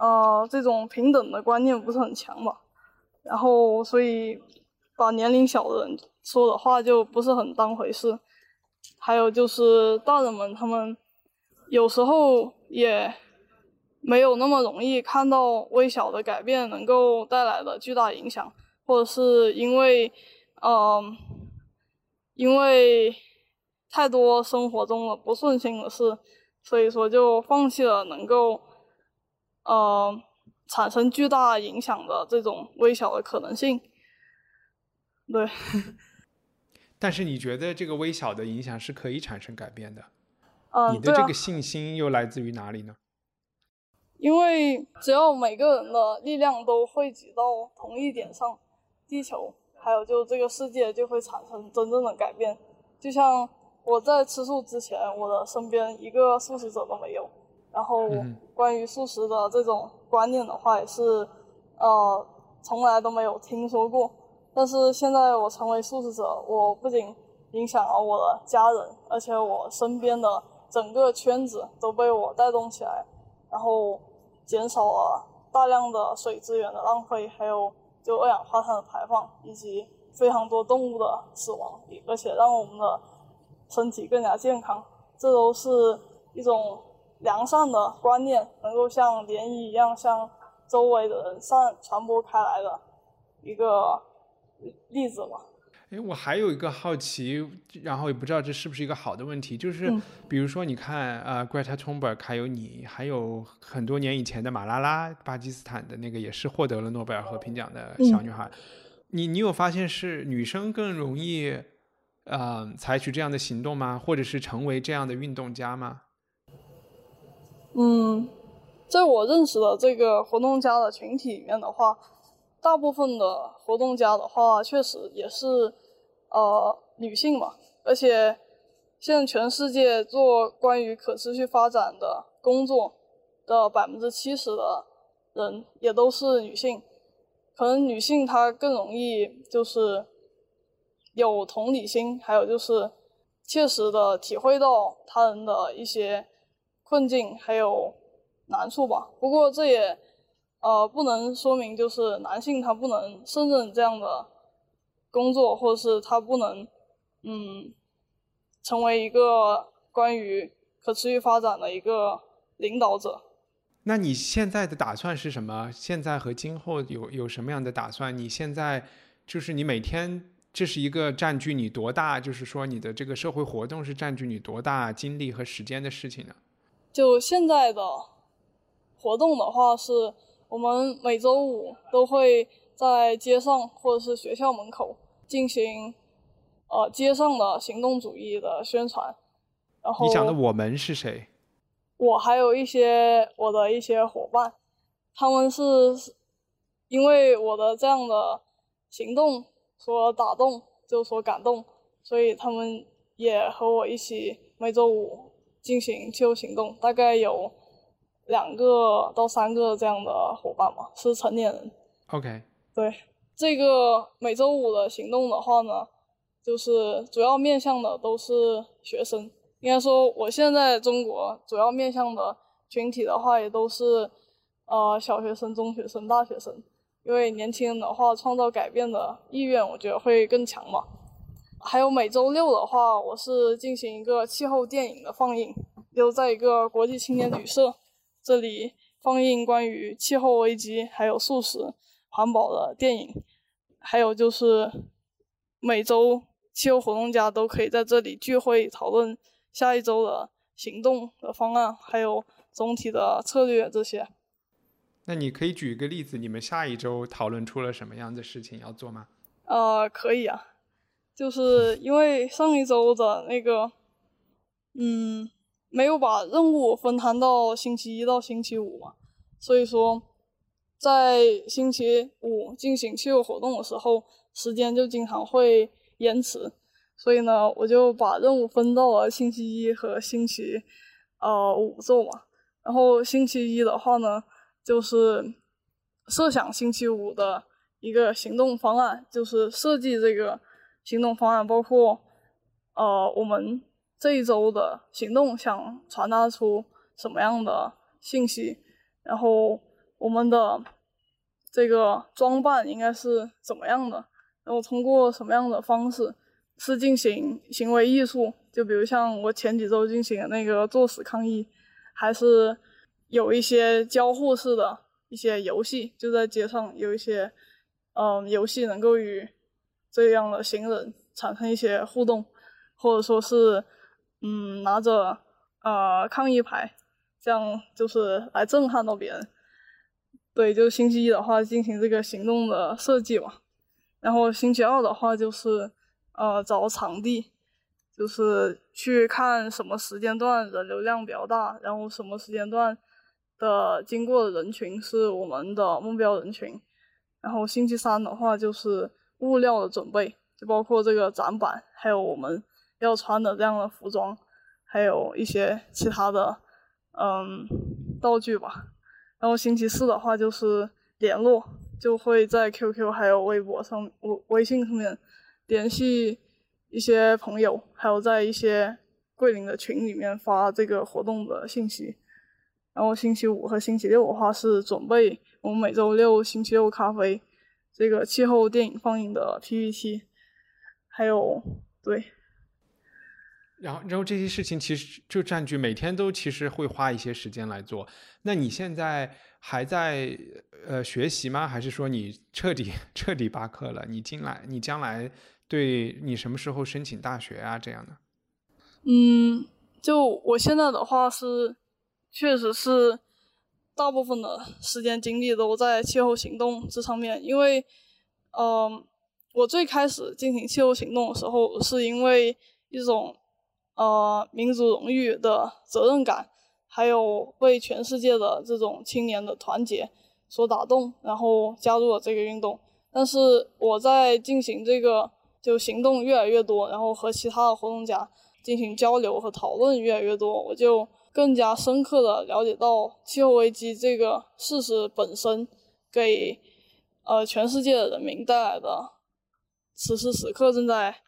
呃，这种平等的观念不是很强吧，然后所以把年龄小的人说的话就不是很当回事。还有就是大人们他们有时候也没有那么容易看到微小的改变能够带来的巨大影响，或者是因为，嗯，因为太多生活中的不顺心的事。所以说，就放弃了能够，呃，产生巨大影响的这种微小的可能性。对。但是你觉得这个微小的影响是可以产生改变的？嗯，你的这个信心又来自于哪里呢？因为只要每个人的力量都汇集到同一点上，地球还有就这个世界就会产生真正的改变。就像。我在吃素之前，我的身边一个素食者都没有。然后关于素食的这种观念的话，也是呃从来都没有听说过。但是现在我成为素食者，我不仅影响了我的家人，而且我身边的整个圈子都被我带动起来，然后减少了大量的水资源的浪费，还有就二氧化碳的排放，以及非常多动物的死亡，而且让我们的。身体更加健康，这都是一种良善的观念，能够像涟漪一样向周围的人散传播开来的一个例子吧。哎，我还有一个好奇，然后也不知道这是不是一个好的问题，就是比如说你看，呃，Greta Thunberg，还有你，还有很多年以前的马拉拉，巴基斯坦的那个也是获得了诺贝尔和平奖的小女孩，你你有发现是女生更容易？呃，采取这样的行动吗？或者是成为这样的运动家吗？嗯，在我认识的这个活动家的群体里面的话，大部分的活动家的话，确实也是呃女性嘛。而且现在全世界做关于可持续发展的工作的百分之七十的人也都是女性，可能女性她更容易就是。有同理心，还有就是切实的体会到他人的一些困境还有难处吧。不过这也呃不能说明就是男性他不能胜任这样的工作，或者是他不能嗯成为一个关于可持续发展的一个领导者。那你现在的打算是什么？现在和今后有有什么样的打算？你现在就是你每天。这是一个占据你多大，就是说你的这个社会活动是占据你多大精力和时间的事情呢？就现在的活动的话，是我们每周五都会在街上或者是学校门口进行呃街上的行动主义的宣传。然后你讲的我们是谁？我还有一些我的一些伙伴，他们是因为我的这样的行动。所打动就所感动，所以他们也和我一起每周五进行气候行动，大概有两个到三个这样的伙伴嘛，是成年人。OK，对，这个每周五的行动的话呢，就是主要面向的都是学生。应该说，我现在中国主要面向的群体的话，也都是呃小学生、中学生、大学生。因为年轻人的话，创造改变的意愿，我觉得会更强嘛。还有每周六的话，我是进行一个气候电影的放映，就在一个国际青年旅社这里放映关于气候危机还有素食环保的电影。还有就是每周气候活动家都可以在这里聚会讨论下一周的行动的方案，还有总体的策略这些。那你可以举一个例子，你们下一周讨论出了什么样的事情要做吗？呃，可以啊，就是因为上一周的那个，嗯，没有把任务分摊到星期一到星期五嘛，所以说在星期五进行气候活动的时候，时间就经常会延迟，所以呢，我就把任务分到了星期一和星期呃五做嘛，然后星期一的话呢，就是设想星期五的一个行动方案，就是设计这个行动方案，包括呃我们这一周的行动想传达出什么样的信息，然后我们的这个装扮应该是怎么样的，然后通过什么样的方式是进行行为艺术，就比如像我前几周进行的那个作死抗议，还是有一些交互式的一些游戏，就在街上有一些嗯游戏能够与这样的行人产生一些互动，或者说是嗯拿着呃抗议牌，这样就是来震撼到别人。对，就星期一的话进行这个行动的设计嘛，然后星期二的话就是呃找场地，就是去看什么时间段人流量比较大，然后什么时间段的经过的人群是我们的目标人群。然后星期三的话就是物料的准备，就包括这个展板，还有我们要穿的这样的服装，还有一些其他的嗯道具吧。然后星期四的话就是联络，就会在 QQ 还有微博上、微微信上面联系一些朋友，还有在一些桂林的群里面发这个活动的信息。然后星期五和星期六的话是准备我们每周六星期六咖啡这个气候电影放映的 PPT，还有对。然后，然后这些事情其实就占据每天都其实会花一些时间来做。那你现在还在呃学习吗？还是说你彻底彻底罢课了？你进来，你将来对你什么时候申请大学啊这样的？嗯，就我现在的话是，确实是大部分的时间精力都在气候行动这上面，因为，嗯、我最开始进行气候行动的时候，是因为一种呃民族荣誉的责任感，还有为全世界的这种青年的团结所打动，然后加入了这个运动。但是我在进行这个就行动越来越多，然后和其他的活动家进行交流和讨论越来越多，我就更加深刻的了解到气候危机这个事实本身给呃全世界的人民带来的此时此刻正在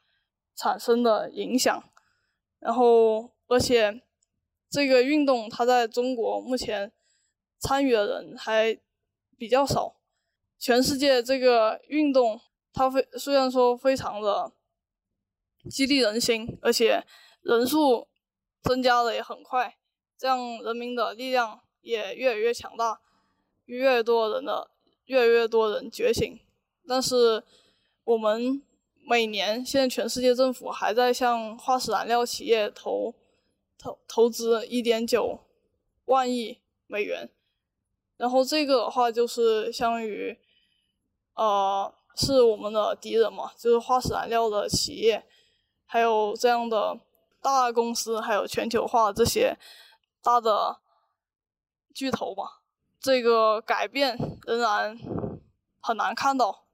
产生的影响。然后，而且这个运动它在中国目前参与的人还比较少。全世界这个运动，它非虽然说非常的激励人心，而且人数增加的也很快，这样人民的力量也越来越强大，越多人的越来越多人觉醒。但是我们每年现在全世界政府还在向化石燃料企业投投投资一点九万亿美元，然后这个的话就是相当于，呃，是我们的敌人嘛，就是化石燃料的企业，还有这样的大公司，还有全球化这些大的巨头嘛，这个改变仍然很难看到。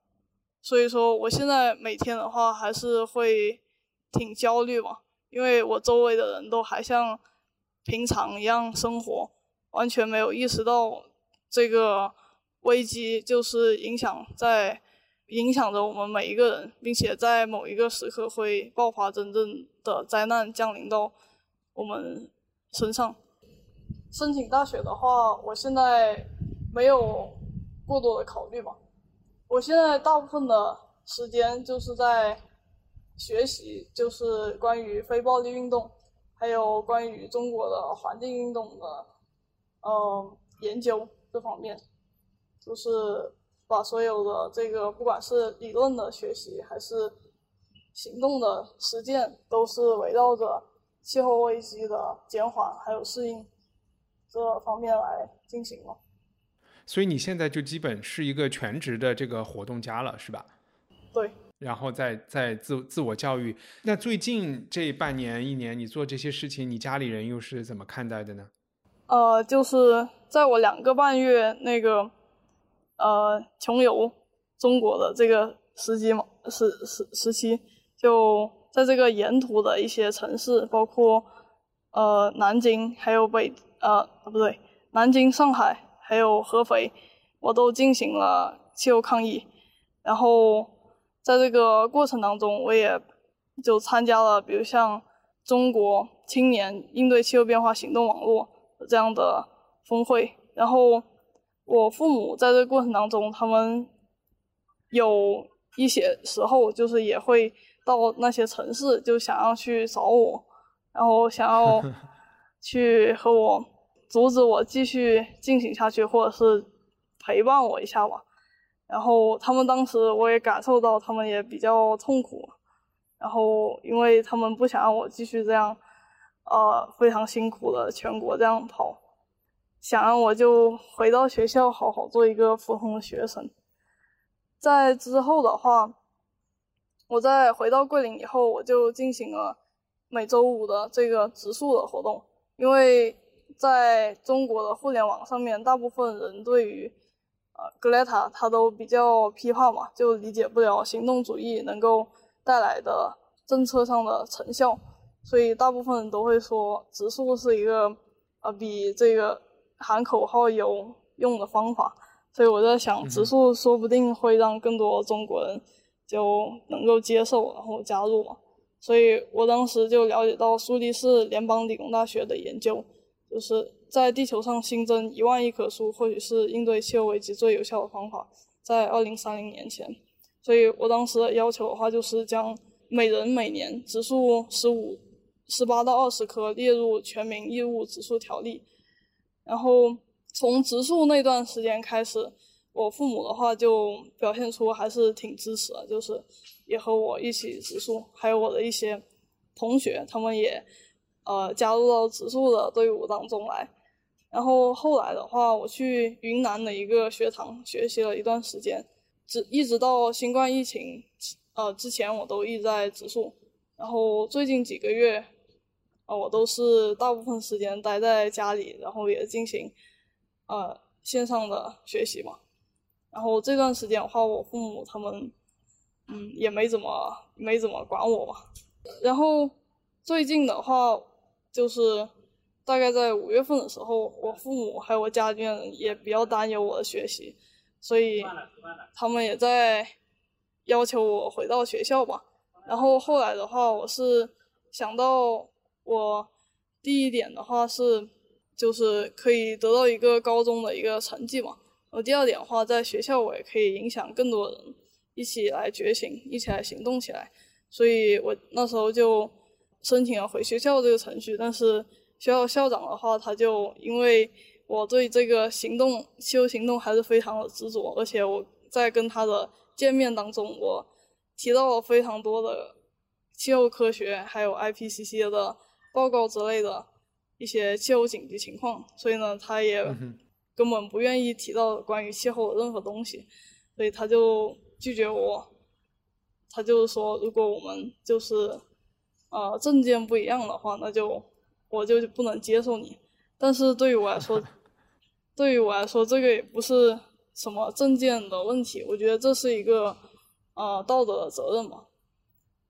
所以说，我现在每天的话还是会挺焦虑嘛，因为我周围的人都还像平常一样生活，完全没有意识到这个危机就是影响在影响着我们每一个人，并且在某一个时刻会爆发真正的灾难降临到我们身上。申请大学的话，我现在没有过多的考虑吧。我现在大部分的时间就是在学习，就是关于非暴力运动，还有关于中国的环境运动的，嗯，研究这方面，就是把所有的这个，不管是理论的学习，还是行动的实践，都是围绕着气候危机的减缓还有适应。这方面来进行了，所以你现在就基本是一个全职的这个活动家了，是吧？对。然后再再自自我教育。那最近这半年一年，你做这些事情，你家里人又是怎么看待的呢？呃，就是在我两个半月那个呃穷游中国的这个时机嘛，时时时期，就在这个沿途的一些城市，包括呃南京，还有北。呃，不对，南京、上海还有合肥，我都进行了气候抗议。然后在这个过程当中，我也就参加了，比如像中国青年应对气候变化行动网络这样的峰会。然后我父母在这个过程当中，他们有一些时候就是也会到那些城市，就想要去找我，然后想要。去和我阻止我继续进行下去，或者是陪伴我一下吧。然后他们当时我也感受到，他们也比较痛苦。然后因为他们不想让我继续这样，呃，非常辛苦的全国这样跑，想让我就回到学校好好做一个普通的学生。在之后的话，我在回到桂林以后，我就进行了每周五的这个植树的活动。因为在中国的互联网上面，大部分人对于呃格雷塔他都比较批判嘛，就理解不了行动主义能够带来的政策上的成效，所以大部分人都会说植树是一个呃比这个喊口号有用的方法，所以我在想植树说不定会让更多中国人就能够接受，然后加入嘛。所以我当时就了解到苏黎世联邦理工大学的研究，就是在地球上新增一万亿棵树，或许是应对气候危机最有效的方法。在二零三零年前，所以我当时的要求的话，就是将每人每年植树十五、十八到二十棵列入全民义务植树条例。然后从植树那段时间开始，我父母的话就表现出还是挺支持的，就是。也和我一起植树，还有我的一些同学，他们也呃加入到植树的队伍当中来。然后后来的话，我去云南的一个学堂学习了一段时间，直一直到新冠疫情呃之前，我都一直在植树。然后最近几个月，啊，我都是大部分时间待在家里，然后也进行呃线上的学习嘛。然后这段时间的话，我父母他们。嗯，也没怎么没怎么管我嘛。然后最近的话，就是大概在五月份的时候，我父母还有我家里面人也比较担忧我的学习，所以他们也在要求我回到学校吧。然后后来的话，我是想到我第一点的话是，就是可以得到一个高中的一个成绩嘛。然后第二点的话，在学校我也可以影响更多人。一起来觉醒，一起来行动起来。所以我那时候就申请了回学校这个程序。但是学校校长的话，他就因为我对这个行动气候行动还是非常的执着，而且我在跟他的见面当中，我提到了非常多的气候科学，还有 IPCC 的报告之类的一些气候紧急情况。所以呢，他也根本不愿意提到关于气候的任何东西。所以他就。拒绝我，他就是说，如果我们就是，呃，证件不一样的话，那就我就不能接受你。但是对于我来说，对于我来说，这个也不是什么证件的问题。我觉得这是一个，呃，道德的责任嘛。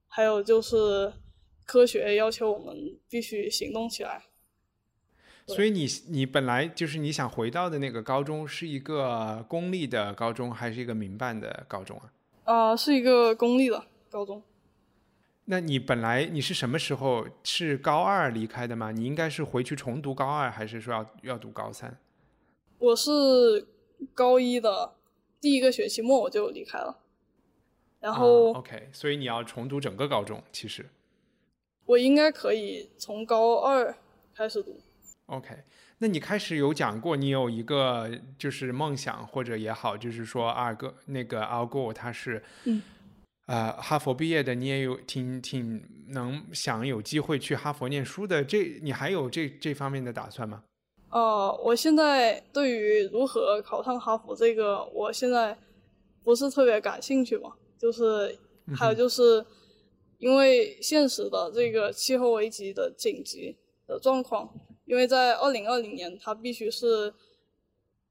还有就是，科学要求我们必须行动起来。所以你你本来就是你想回到的那个高中是一个公立的高中还是一个民办的高中啊？啊、是一个公立的高中。那你本来你是什么时候是高二离开的吗？你应该是回去重读高二，还是说要要读高三？我是高一的第一个学期末我就离开了，然后啊 OK，所以你要重读整个高中，其实我应该可以从高二开始读。OK。那你开始有讲过，你有一个就是梦想或者也好，就是说二哥那个 Al Gore 他是嗯呃哈佛毕业的，你也有挺挺能想有机会去哈佛念书的，这你还有这这方面的打算吗？呃，我现在对于如何考上哈佛这个，我现在不是特别感兴趣嘛。就是还有就是，因为现实的这个气候危机的紧急的状况，因为在二零二零年，它必须是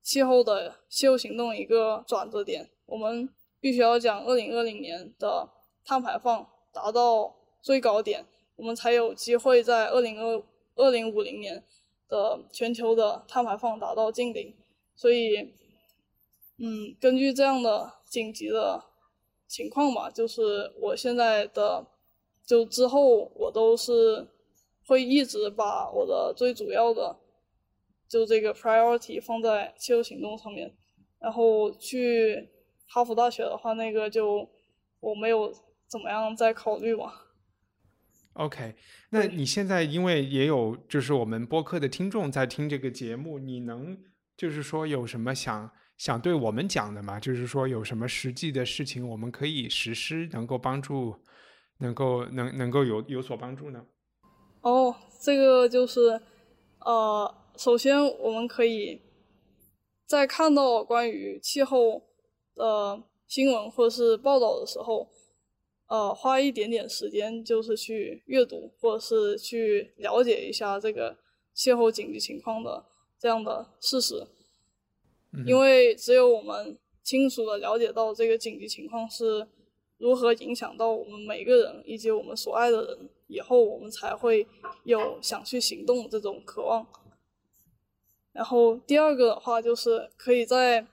气候的气候行动一个转折点，我们必须要将二零二零年的碳排放达到最高点，我们才有机会在二零二二零五零年。的全球的碳排放达到净零，所以，嗯，根据这样的紧急的情况吧，就是我现在的，就之后我都是会一直把我的最主要的，就这个 priority 放在气候行动上面，然后去哈佛大学的话，那个就我没有怎么样在考虑嘛。OK，那你现在因为也有就是我们播客的听众在听这个节目，你能就是说有什么想想对我们讲的吗？就是说有什么实际的事情我们可以实施，能够帮助，能够能能够有有所帮助呢？哦，这个就是，呃，首先我们可以在看到关于气候的新闻或者是报道的时候，呃，花一点点时间，就是去阅读或者是去了解一下这个气候紧急情况的这样的事实，因为只有我们清楚的了解到这个紧急情况是如何影响到我们每个人以及我们所爱的人，以后我们才会有想去行动这种渴望。然后第二个的话，就是可以在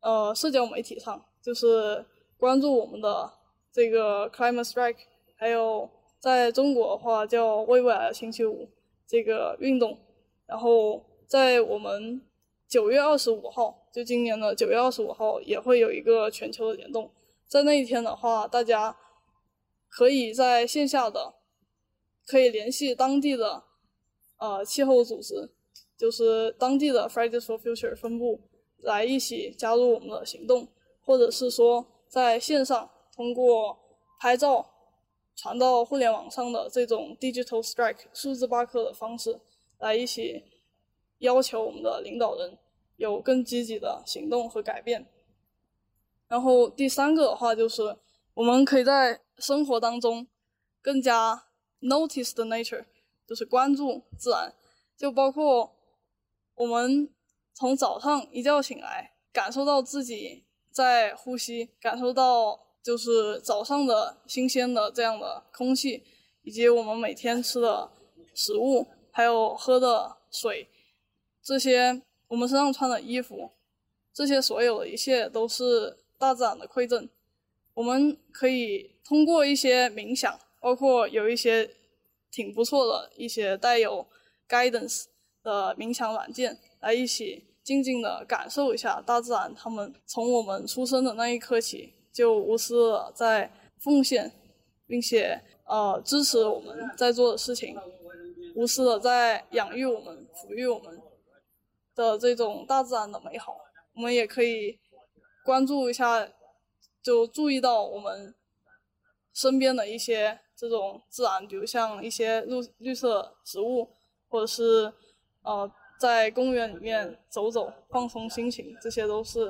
呃社交媒体上，就是关注我们的这个 Climate Strike，还有在中国的话叫“为未来星期五”这个运动。然后在我们九月二十五号，就今年的九月二十五号，也会有一个全球的联动。在那一天的话，大家可以在线下的可以联系当地的呃气候组织，就是当地的 Fridays for Future 分部来一起加入我们的行动，或者是说在线上通过拍照传到互联网上的这种 Digital Strike 数字罢课的方式，来一起要求我们的领导人有更积极的行动和改变。然后第三个的话就是，我们可以在生活当中更加 notice the nature，就是关注自然，就包括我们从早上一觉醒来，感受到自己在呼吸，感受到就是早上的新鲜的这样的空气，以及我们每天吃的食物，还有喝的水，这些我们身上穿的衣服，这些所有的一切都是大自然的馈赠。我们可以通过一些冥想，包括有一些挺不错的一些带有 guidance 的冥想软件，来一起静静的感受一下大自然。他们从我们出生的那一刻起，就无私的在奉献，并且呃支持我们在做的事情，无私的在养育我们、抚育我们的这种大自然的美好。我们也可以关注一下。就注意到我们身边的一些这种自然，比如像一些绿绿色植物，或者是呃在公园里面走走放松心情，这些都是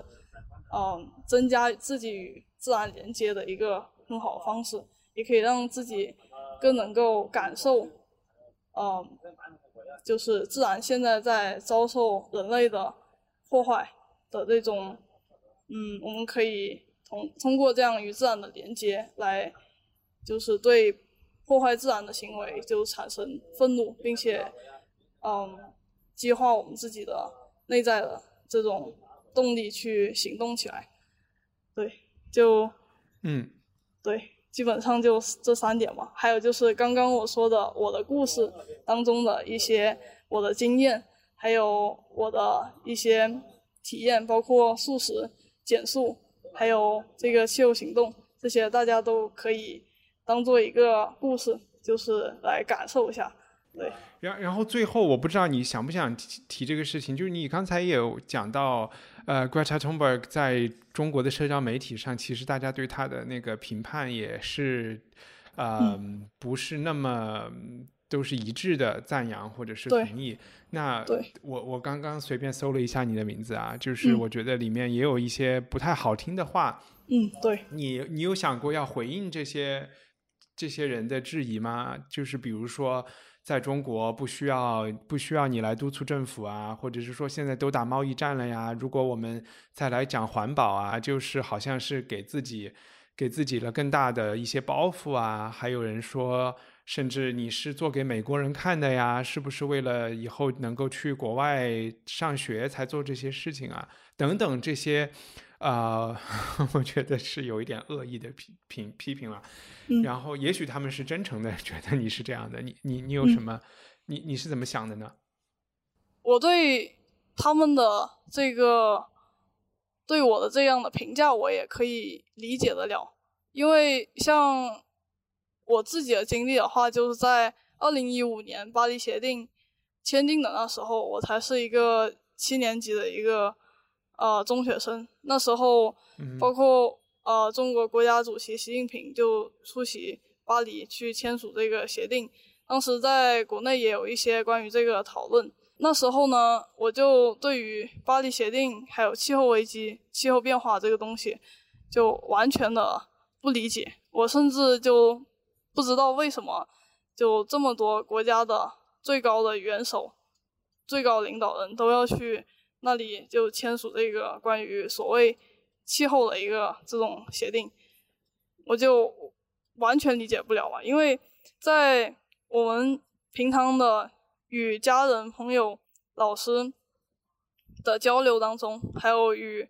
嗯、呃、增加自己与自然连接的一个很好的方式，也可以让自己更能够感受，嗯、就是自然现在在遭受人类的破坏的这种，嗯，我们可以。通通过这样与自然的连接来，就是对破坏自然的行为就产生愤怒，并且，嗯，激化我们自己的内在的这种动力去行动起来。对，就嗯，对，基本上就这三点吧。还有就是刚刚我说的我的故事当中的一些我的经验，还有我的一些体验，包括素食、减速，还有这个气候行动，这些大家都可以当做一个故事，就是来感受一下。对，然然后最后，我不知道你想不想提提这个事情，就是你刚才也有讲到，呃，Greta Thunberg 在中国的社交媒体上，其实大家对他的那个评判也是，呃，不是那么都是一致的赞扬或者是对同意。那对我我刚刚随便搜了一下你的名字啊，就是嗯我觉得里面也有一些不太好听的话，嗯，对，你你有想过要回应这些这些人的质疑吗？就是比如说，在中国不需要不需要你来督促政府啊，或者是说现在都打贸易战了呀，如果我们再来讲环保啊，就是好像是给自己给自己了更大的一些包袱啊。还有人说，甚至你是做给美国人看的呀，是不是为了以后能够去国外上学才做这些事情啊？等等这些。啊、我觉得是有一点恶意的批评批评了。嗯然后也许他们是真诚的，觉得你是这样的。你你你有嗯什么？你你是怎么想的呢？我对他们的这个对我的这样的评价，我也可以理解得了，因为像我自己的经历的话，就是在二零一五年巴黎协定签订的那时候，我才是一个七年级的一个呃中学生，那时候嗯包括呃中国国家主席习近平就出席巴黎去签署这个协定，当时在国内也有一些关于这个讨论。那时候呢，我就对于巴黎协定还有气候危机、气候变化这个东西，就完全的不理解。我甚至就不知道为什么，就这么多国家的最高的元首、最高领导人都要去那里就签署这个关于所谓气候的一个这种协定，我就完全理解不了嘛。因为在我们平常的与家人、朋友、老师的交流当中，还有与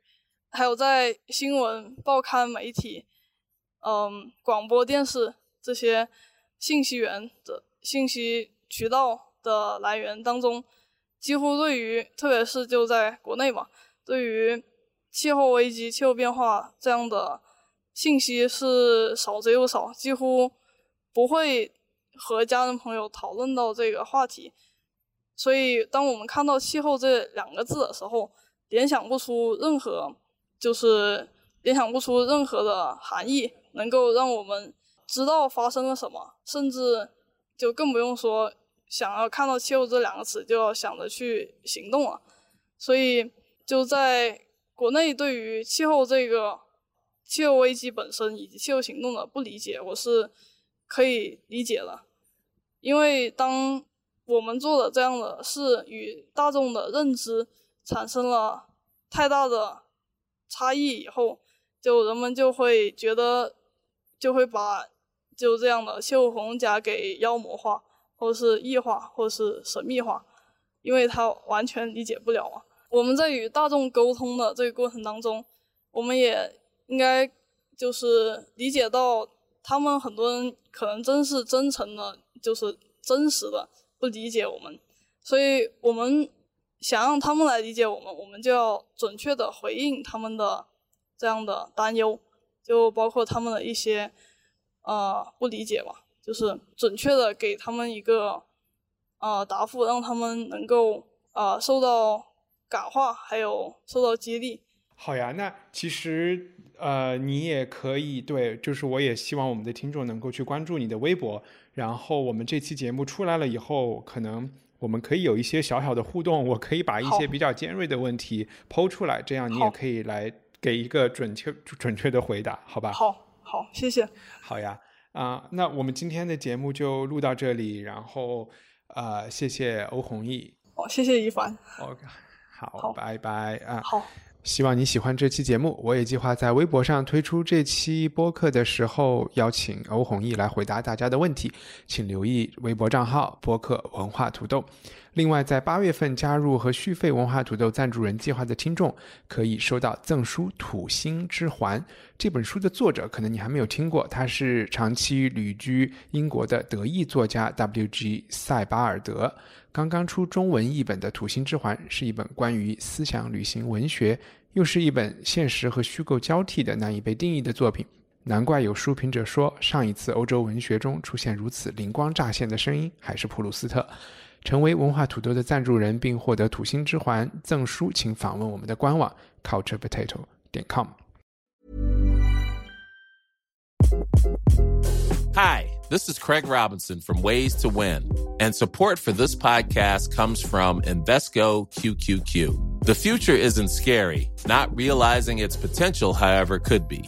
还有在新闻、报刊、媒体、嗯、广播电视这些信息源的信息渠道的来源当中，几乎对于特别是就在国内嘛，对于气候危机、气候变化这样的信息是少之又少，几乎不会和家人朋友讨论到这个话题。所以，当我们看到“气候”这两个字的时候，联想不出任何，就是联想不出任何的含义，能够让我们知道发生了什么，甚至就更不用说想要看到“气候”这两个词就要想着去行动了。所以，就在国内对于气候这个气候危机本身以及气候行动的不理解，我是可以理解的，因为当我们做的这样的事与大众的认知产生了太大的差异以后，就人们就会觉得，就会把就这样的气候活动家给妖魔化，或是异化，或是神秘化，因为他完全理解不了嘛。我们在与大众沟通的这个过程当中，我们也应该就是理解到，他们很多人可能真是真诚的，就是真实的不理解我们，所以我们想让他们来理解我们，我们就要准确的回应他们的这样的担忧，就包括他们的一些呃不理解吧，就是准确的给他们一个呃答复，让他们能够呃受到感化，还有受到激励。好呀，那其实呃，你也可以对，就是我也希望我们的听众能够去关注你的微博，然后我们这期节目出来了以后，可能我们可以有一些小小的互动，我可以把一些比较尖锐的问题抛出来，这样你也可以来给一个准确准确的回答，好吧？好，好，谢谢。好呀，啊、那我们今天的节目就录到这里，然后呃，谢谢欧弘毅哦，谢谢一凡。，OK，好，好拜拜啊。好，希望你喜欢这期节目。我也计划在微博上推出这期播客的时候，邀请欧弘毅来回答大家的问题，请留意微博账号“播客文化土豆”。另外，在八月份加入和续费文化土豆赞助人计划的听众，可以收到赠书《土星之环》这本书的作者，可能你还没有听过，他是长期旅居英国的德裔作家 W.G. 塞巴尔德。刚刚出中文译本的《土星之环》是一本关于思想旅行文学，又是一本现实和虚构交替的难以被定义的作品。难怪有书评者说，上一次欧洲文学中出现如此灵光乍现的声音，还是普鲁斯特。成为文化土豆的赞助人，并获得土星之环赠书，请访问我们的官网 culturepotato 点 com。 Hi, this is Craig Robinson from Ways to Win, and support for this podcast comes from Invesco QQQ. The future isn't scary, not realizing its potential, however, could be.